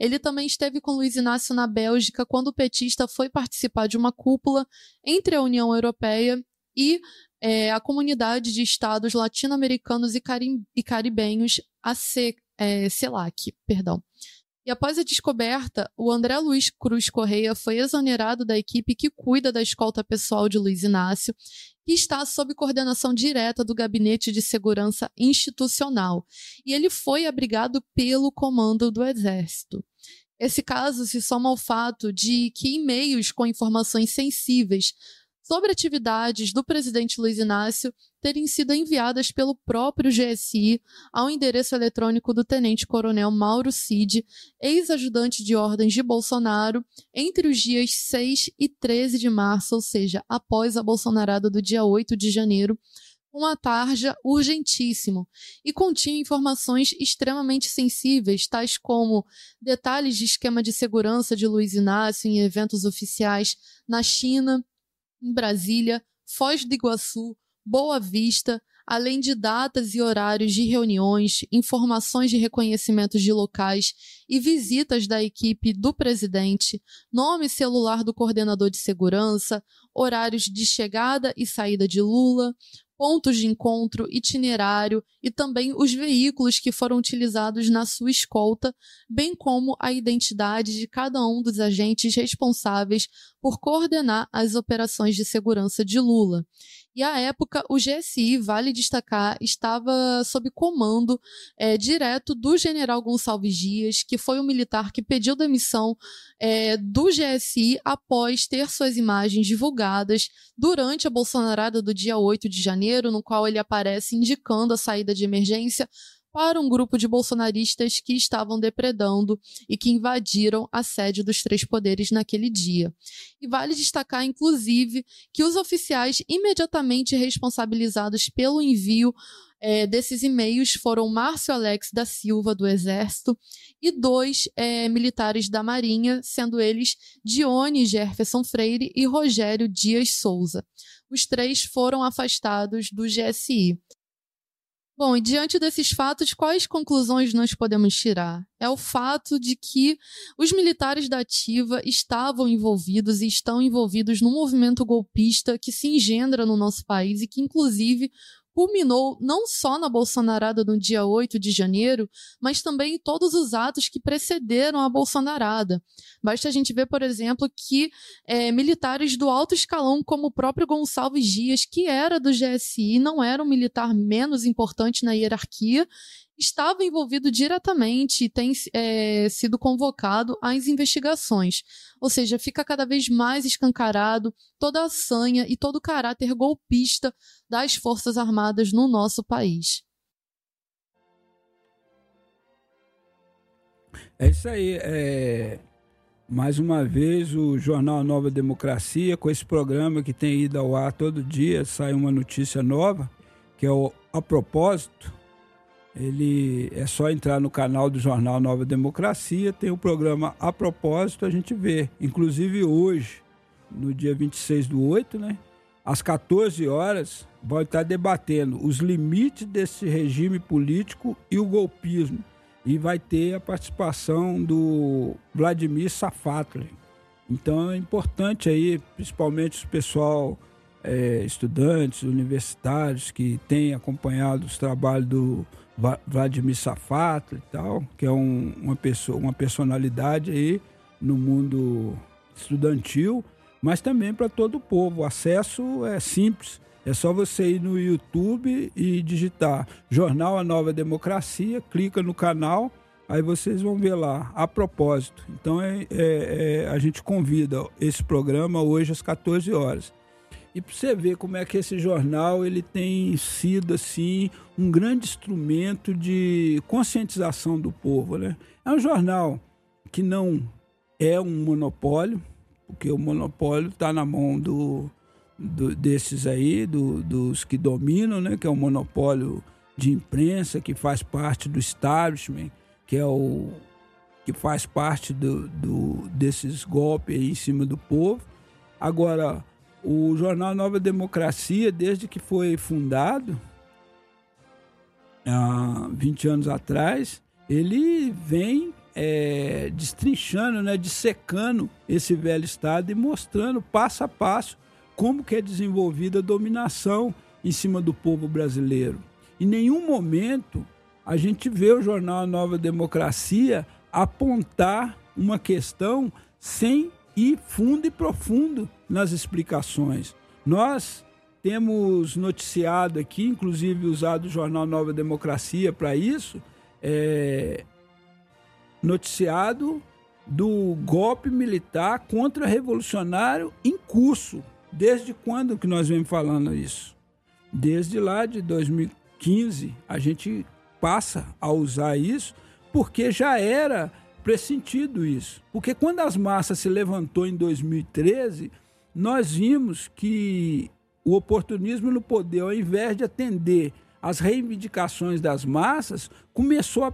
S5: Ele também esteve com Luiz Inácio na Bélgica quando o petista foi participar de uma cúpula entre a União Europeia e é, a comunidade de estados latino-americanos e, e, caribenhos, a C, é, CELAC, perdão. E após a descoberta, o André Luiz Cruz Correia foi exonerado da equipe que cuida da escolta pessoal de Luiz Inácio, que está sob coordenação direta do Gabinete de Segurança Institucional, e ele foi abrigado pelo comando do Exército. Esse caso se soma ao fato de que e-mails com informações sensíveis sobre atividades do presidente Luiz Inácio terem sido enviadas pelo próprio GSI ao endereço eletrônico do tenente-coronel Mauro Cid, ex-ajudante de ordens de Bolsonaro, entre os dias 6 e 13 de março, ou seja, após a bolsonarada do dia 8 de janeiro, uma tarja urgentíssimo e continha informações extremamente sensíveis, tais como detalhes de esquema de segurança de Luiz Inácio em eventos oficiais na China, em Brasília, Foz do Iguaçu, Boa Vista, além de datas e horários de reuniões, informações de reconhecimentos de locais e visitas da equipe do presidente, nome celular do coordenador de segurança, horários de chegada e saída de Lula, pontos de encontro, itinerário e também os veículos que foram utilizados na sua escolta, bem como a identidade de cada um dos agentes responsáveis por coordenar as operações de segurança de Lula. E à época, o GSI, vale destacar, estava sob comando é, direto do general Gonçalves Dias, que foi o militar que pediu demissão é, do GSI após ter suas imagens divulgadas durante a Bolsonarada do dia 8 de janeiro, no qual ele aparece indicando a saída de emergência para um grupo de bolsonaristas que estavam depredando e que invadiram a sede dos três poderes naquele dia. E vale destacar, inclusive, que os oficiais imediatamente responsabilizados pelo envio é, desses e-mails foram Márcio Alex da Silva, do Exército, e dois é, militares da Marinha, sendo eles Dione Jefferson Freire e Rogério Dias Souza. Os três foram afastados do GSI. Bom, e diante desses fatos, quais conclusões nós podemos tirar? É o fato de que os militares da Ativa estavam envolvidos e estão envolvidos num movimento golpista que se engendra no nosso país e que, inclusive, culminou não só na Bolsonarada no dia 8 de janeiro, mas também em todos os atos que precederam a Bolsonarada. Basta a gente ver, por exemplo, que é, militares do alto escalão, como o próprio Gonçalves Dias, que era do GSI, não era um militar menos importante na hierarquia, estava envolvido diretamente e tem é, sido convocado às investigações. Ou seja, fica cada vez mais escancarado toda a sanha e todo o caráter golpista das Forças Armadas no nosso país.
S2: É isso aí. É... Mais uma vez, o Jornal Nova Democracia, com esse programa que tem ido ao ar todo dia, sai uma notícia nova, que é o A Propósito, ele é só entrar no canal do Jornal Nova Democracia, tem o programa A Propósito, a gente vê. Inclusive hoje, no dia 26 do 8, né? Às 14 horas, vai estar debatendo os limites desse regime político e o golpismo. E vai ter a participação do Vladimir Safatli. Então é importante aí, principalmente o pessoal é, estudantes, universitários que têm acompanhado os trabalhos do Vladimir Safato e tal, que é um, uma pessoa, uma personalidade aí no mundo estudantil, mas também para todo o povo. O acesso é simples. É só você ir no YouTube e digitar Jornal A Nova Democracia, clica no canal, aí vocês vão ver lá. A propósito, então é, é, é, a gente convida esse programa hoje às 14 horas. E para você ver como é que esse jornal ele tem sido assim um grande instrumento de conscientização do povo, né? É um jornal que não é um monopólio, porque o monopólio está na mão do, do, desses aí, do, dos que dominam, né? Que é o monopólio de imprensa que faz parte do establishment, que é o que faz parte do, do desses golpes aí em cima do povo. Agora o jornal Nova Democracia, desde que foi fundado, há 20 anos atrás, ele vem é, destrinchando, né, dissecando esse velho Estado e mostrando passo a passo como que é desenvolvida a dominação em cima do povo brasileiro. Em nenhum momento a gente vê o jornal Nova Democracia apontar uma questão sem ir fundo e profundo nas explicações. Nós temos noticiado aqui, inclusive usado o jornal Nova Democracia para isso, é, noticiado do golpe militar contra-revolucionário em curso. Desde quando que nós vemos falando isso? Desde lá de 2015, a gente passa a usar isso porque já era pressentido isso. Porque quando as massas se levantou em 2013, nós vimos que o oportunismo no poder, ao invés de atender às reivindicações das massas, começou a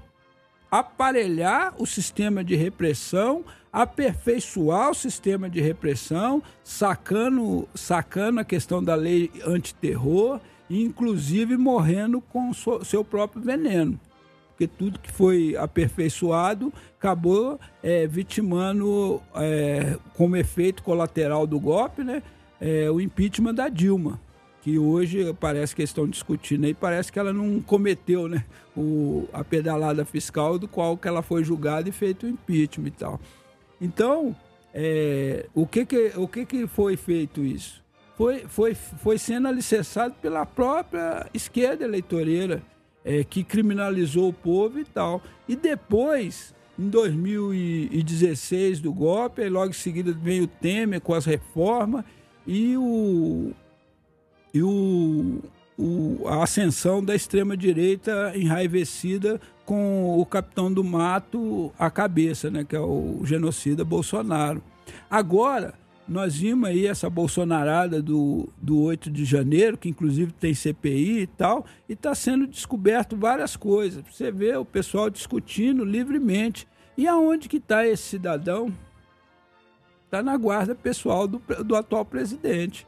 S2: aparelhar o sistema de repressão, aperfeiçoar o sistema de repressão, sacando, sacando a questão da lei antiterror inclusive, morrendo com seu próprio veneno porque tudo que foi aperfeiçoado acabou é, vitimando é, como efeito colateral do golpe né, é, o impeachment da Dilma, que hoje parece que estão discutindo aí, parece que ela não cometeu né, o, a pedalada fiscal do qual que ela foi julgada e feito o impeachment e tal. Então, é, o, que, que, o que, que foi feito isso? Foi, foi, foi sendo alicerçado pela própria esquerda eleitoreira é, que criminalizou o povo e tal. E depois, em 2016 do golpe, aí logo em seguida veio o Temer com as reformas e o, e o, o, a ascensão da extrema-direita enraivecida com o capitão do mato à cabeça, né, que é o genocida Bolsonaro. Agora, nós vimos aí essa bolsonarada do, do 8 de janeiro, que inclusive tem CPI e tal, e está sendo descoberto várias coisas. Você vê o pessoal discutindo livremente. E aonde que está esse cidadão? Está na guarda pessoal do, do atual presidente.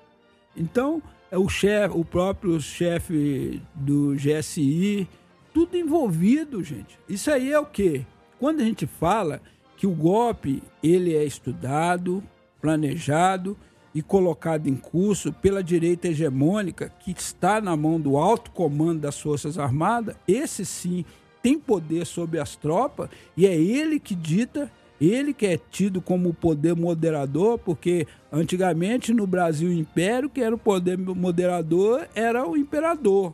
S2: Então, é o chefe, o próprio chefe do GSI, tudo envolvido, gente. Isso aí é o quê? Quando a gente fala que o golpe ele é estudado, planejado e colocado em curso pela direita hegemônica que está na mão do alto comando das Forças Armadas, esse sim tem poder sobre as tropas e é ele que dita, ele que é tido como o poder moderador, porque antigamente no Brasil Império, que era o poder moderador, era o imperador.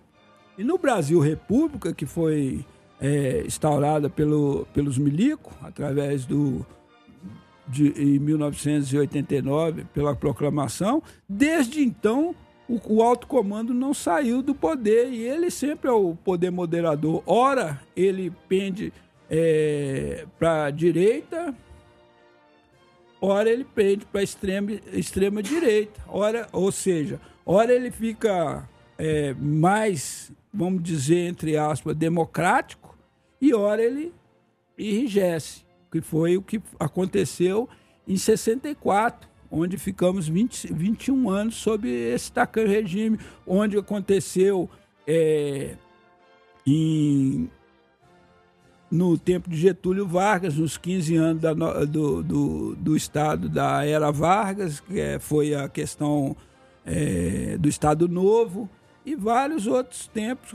S2: E no Brasil República, que foi é, instaurada pelo, pelos milicos, através do, de, em 1989, pela proclamação. Desde então, o, o alto comando não saiu do poder e ele sempre é o poder moderador. Ora, ele pende é, para a direita, ora ele pende para a extrema, extrema direita. Ora, ou seja, ora ele fica é, mais, vamos dizer, entre aspas, democrático e ora ele enrijece que foi o que aconteceu em 64, onde ficamos 20, 21 anos sob esse tacanho regime, onde aconteceu é, em, no tempo de Getúlio Vargas, nos 15 anos da, do, do, do, Estado da Era Vargas, que é, foi a questão é, do Estado Novo, e vários outros tempos,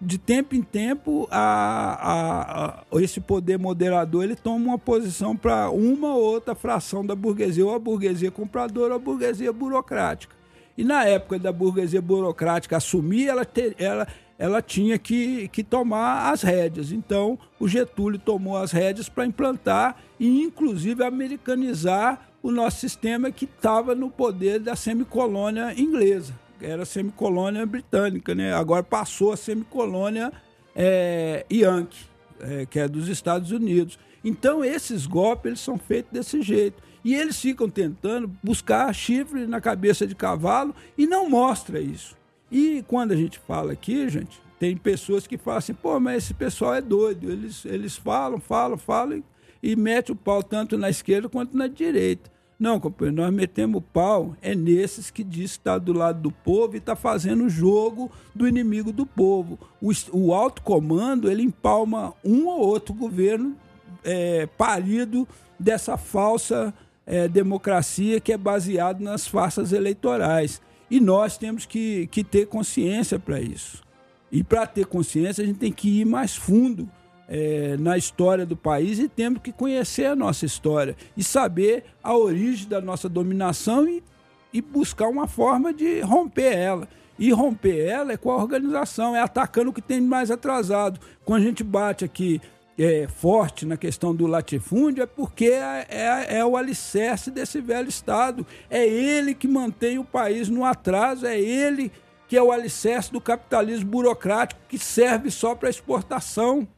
S2: de tempo em tempo, a, a, a, esse poder moderador ele toma uma posição para uma ou outra fração da burguesia, ou a burguesia compradora ou a burguesia burocrática. E na época da burguesia burocrática assumir, ela, ter, ela, ela tinha que, que tomar as rédeas. Então, o Getúlio tomou as rédeas para implantar e, inclusive, americanizar o nosso sistema que estava no poder da semicolônia inglesa era semicolônia britânica, né? Agora passou a semicolônia é, Yankee, é, que é dos Estados Unidos. Então esses golpes eles são feitos desse jeito. E eles ficam tentando buscar chifre na cabeça de cavalo e não mostra isso. E quando a gente fala aqui, gente, tem pessoas que falam assim, pô, mas esse pessoal é doido. Eles, eles falam, falam, falam e, e metem o pau tanto na esquerda quanto na direita. Não, companheiro, nós metemos o pau é nesses que diz que está do lado do povo e está fazendo o jogo do inimigo do povo. O, o alto comando, ele empalma um ou outro governo é, parido dessa falsa é, democracia que é baseado nas farsas eleitorais. E nós temos que, que ter consciência para isso. E para ter consciência, a gente tem que ir mais fundo é, na história do país e temos que conhecer a nossa história e saber a origem da nossa dominação e, e buscar uma forma de romper ela. E romper ela é com a organização, é atacando o que tem mais atrasado. Quando a gente bate aqui é, forte na questão do latifúndio, é porque é, é, é, o alicerce desse velho Estado. É ele que mantém o país no atraso, é ele que é o alicerce do capitalismo burocrático que serve só para exportação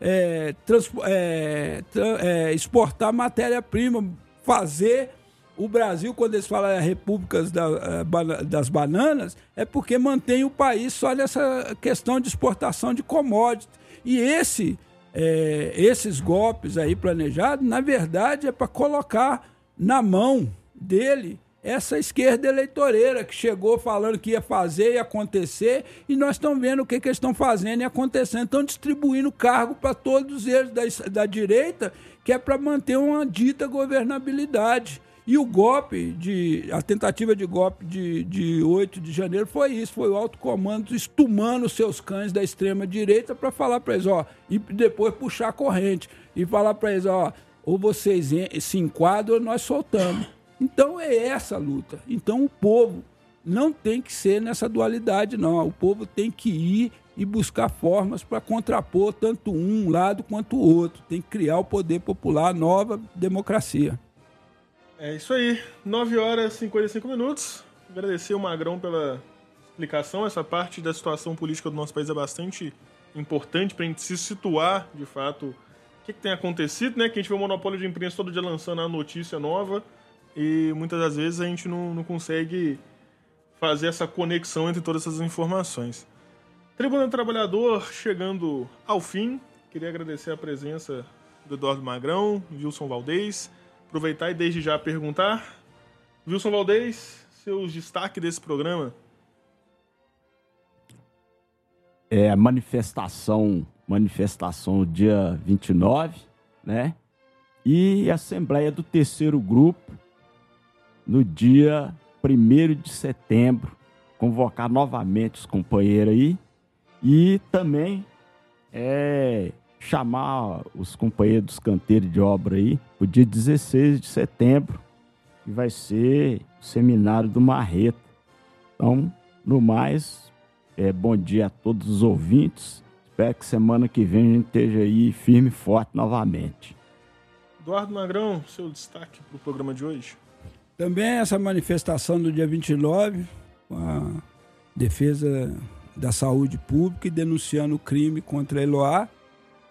S2: é, trans, é, é, exportar matéria-prima, fazer o Brasil, quando eles falam repúblicas da, é, das bananas, é porque mantém o país só nessa questão de exportação de commodities. E esse, é, esses golpes aí planejados, na verdade, é para colocar na mão dele essa esquerda eleitoreira que chegou falando que ia fazer e acontecer, e nós estamos vendo o que, que eles estão fazendo e acontecendo. Estão distribuindo cargo para todos eles da, da direita, que é para manter uma dita governabilidade. E o golpe, de, a tentativa de golpe de, de 8 de janeiro foi isso, foi o alto comando estumando seus cães da extrema-direita para falar para eles, ó, e depois puxar a corrente, e falar para eles, ó, ou vocês se enquadram ou nós soltamos. Então é essa a luta. Então o povo não tem que ser nessa dualidade, não. O povo tem que ir e buscar formas para contrapor tanto um lado quanto o outro. Tem que criar o poder popular, nova democracia.
S1: É isso aí. 9 horas e 55 minutos. Agradecer o Magrão pela explicação. Essa parte da situação política do nosso país é bastante importante para a gente se situar, de fato, o que, que tem acontecido, né? Que a gente vê o monopólio de imprensa todo dia lançando a notícia nova e muitas das vezes a gente não, não consegue fazer essa conexão entre todas essas informações. Tribuna do Trabalhador chegando ao fim. Queria agradecer a presença do Eduardo Magrão, Wilson Valdez. Aproveitar e desde já perguntar. Wilson Valdez, seus destaques desse programa?
S3: É manifestação, manifestação dia 29, né? E assembleia do terceiro grupo no dia 1 de setembro, convocar novamente os companheiros aí e também é, chamar os companheiros dos canteiros de obra aí o dia 16 de setembro, que vai ser o seminário do Marreta. Então, no mais, é, bom dia a todos os ouvintes. Espero que semana que vem a gente esteja aí firme e forte novamente.
S1: Eduardo Magrão, seu destaque para o programa de hoje.
S2: Também essa manifestação do dia 29, com a defesa da saúde pública e denunciando o crime contra Eloá,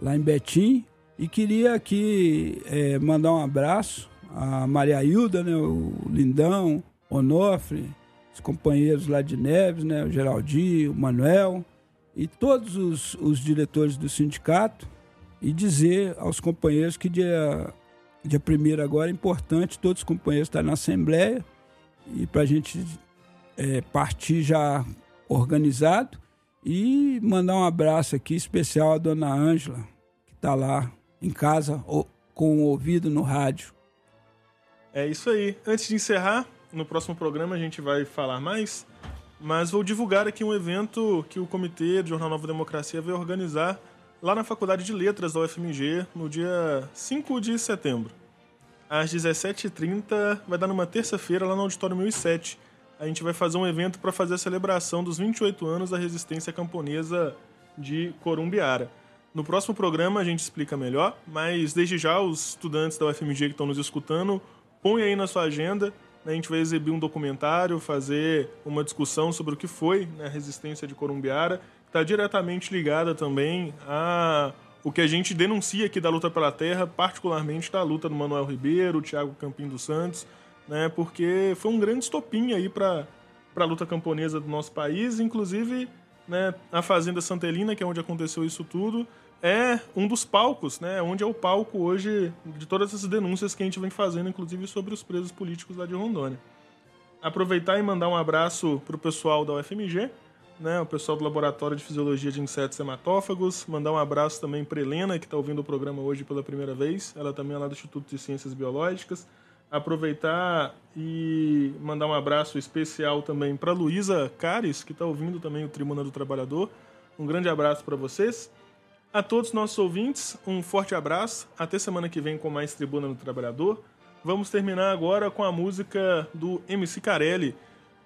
S2: lá em Betim. E queria aqui é, mandar um abraço a Maria Hilda, né, o Lindão, Onofre, os companheiros lá de Neves, né, o Geraldinho, o Manuel e todos os, os diretores do sindicato e dizer aos companheiros que dia dia primeiro agora é importante todos os companheiros estarem na Assembleia e para a gente é, partir já organizado e mandar um abraço aqui especial à dona Ângela, que está lá em casa com o ouvido no rádio.
S1: É isso aí. Antes de encerrar, no próximo programa a gente vai falar mais mas vou divulgar aqui um evento que o Comitê de Jornal Nova Democracia vai organizar lá na Faculdade de Letras da UFMG no dia 5 de setembro. Às 17h30, vai dar numa terça-feira lá no Auditório 1007. A gente vai fazer um evento para fazer a celebração dos 28 anos da resistência camponesa de Corumbiara. No próximo programa a gente explica melhor, mas desde já os estudantes da UFMG que estão nos escutando, põe aí na sua agenda. né? A gente vai exibir um documentário, fazer uma discussão sobre o que foi né, a resistência de Corumbiara, está diretamente ligada também a o que a gente denuncia aqui da luta pela terra, particularmente da luta do Manuel Ribeiro, Tiago Campim dos Santos, né, porque foi um grande estopim aí para a luta camponesa do nosso país, inclusive né, a Fazenda Santelina, que é onde aconteceu isso tudo, é um dos palcos, né, onde é o palco hoje de todas essas denúncias que a gente vem fazendo, inclusive sobre os presos políticos lá de Rondônia. Aproveitar e mandar um abraço para o pessoal da UFMG, né, o pessoal do Laboratório de Fisiologia de Insetos Hematófagos, mandar um abraço também para Helena, que está ouvindo o programa hoje pela primeira vez, ela também é lá do Instituto de Ciências Biológicas. Aproveitar e mandar um abraço especial também para Luísa Cares, que está ouvindo também o Tribuna do Trabalhador. Um grande abraço para vocês. A todos os nossos ouvintes, um forte abraço. Até semana que vem com mais Tribuna do Trabalhador. Vamos terminar agora com a música do MC Carelli,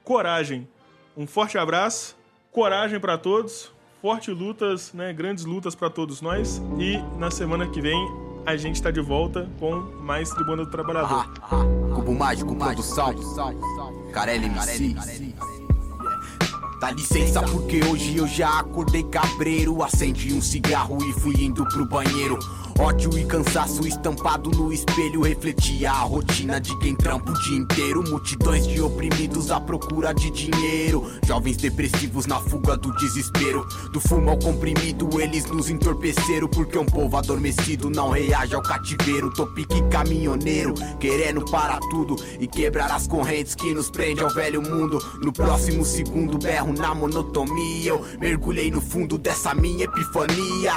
S1: Coragem. Um forte abraço, coragem para todos, fortes lutas, né, grandes lutas para todos nós. E na semana que vem a gente está de volta com mais Tribuna do Trabalhador.
S6: Cubo Mágico Produção Carelli MC Dá licença porque hoje eu já acordei cabreiro Acendi um cigarro e fui indo pro banheiro Ódio e cansaço estampado no espelho refletia a rotina de quem trampa o dia inteiro. Multidões de oprimidos à procura de dinheiro. Jovens depressivos na fuga do desespero. Do fumo ao comprimido, eles nos entorpeceram. Porque um povo adormecido não reage ao cativeiro. Tô pique caminhoneiro, querendo parar tudo e quebrar as correntes que nos prende ao velho mundo. No próximo segundo, berro na monotonia. Eu mergulhei no fundo dessa minha epifania.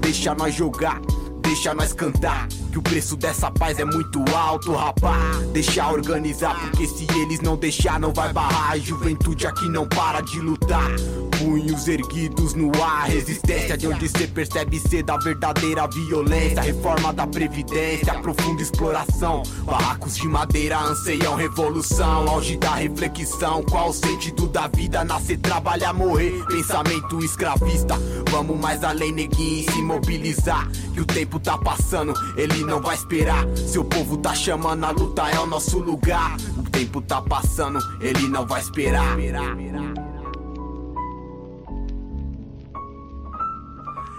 S6: Deixa nós jogar. Thank you. Deixa nós cantar, que o preço dessa paz é muito alto, rapá. Deixa organizar, porque se eles não deixar, não vai barrar. A juventude aqui não para de lutar. Punhos erguidos no ar, resistência de onde cê percebe ser da verdadeira violência. Reforma da Previdência, profunda exploração. Barracos de madeira anseiam revolução. Auge da reflexão, qual o sentido da vida? Nascer, trabalhar, morrer. Pensamento escravista. Vamos mais além, neguinho, se mobilizar. Que o tempo tá passando, ele não vai esperar. Seu povo tá chamando, a luta é o nosso lugar. O tempo tá passando, ele não vai esperar.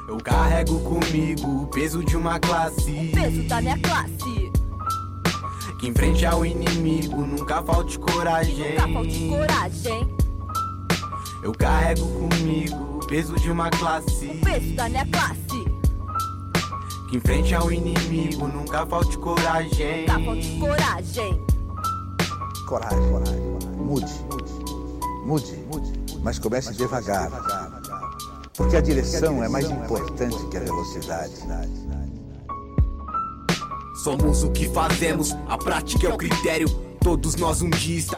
S6: Eu carrego comigo o peso de uma classe.
S7: peso da minha classe.
S6: Que em frente ao inimigo nunca falte coragem.
S7: Nunca falte coragem.
S6: Eu carrego comigo o peso de uma classe.
S7: Peso da minha classe.
S6: Em frente ao inimigo nunca falte coragem.
S7: Nunca falte coragem.
S8: Coragem, coragem. Mude, mude, mude. Mas comece devagar. Porque a direção é mais importante que a velocidade.
S6: Somos o que fazemos, a prática é o critério. Todos nós um dia está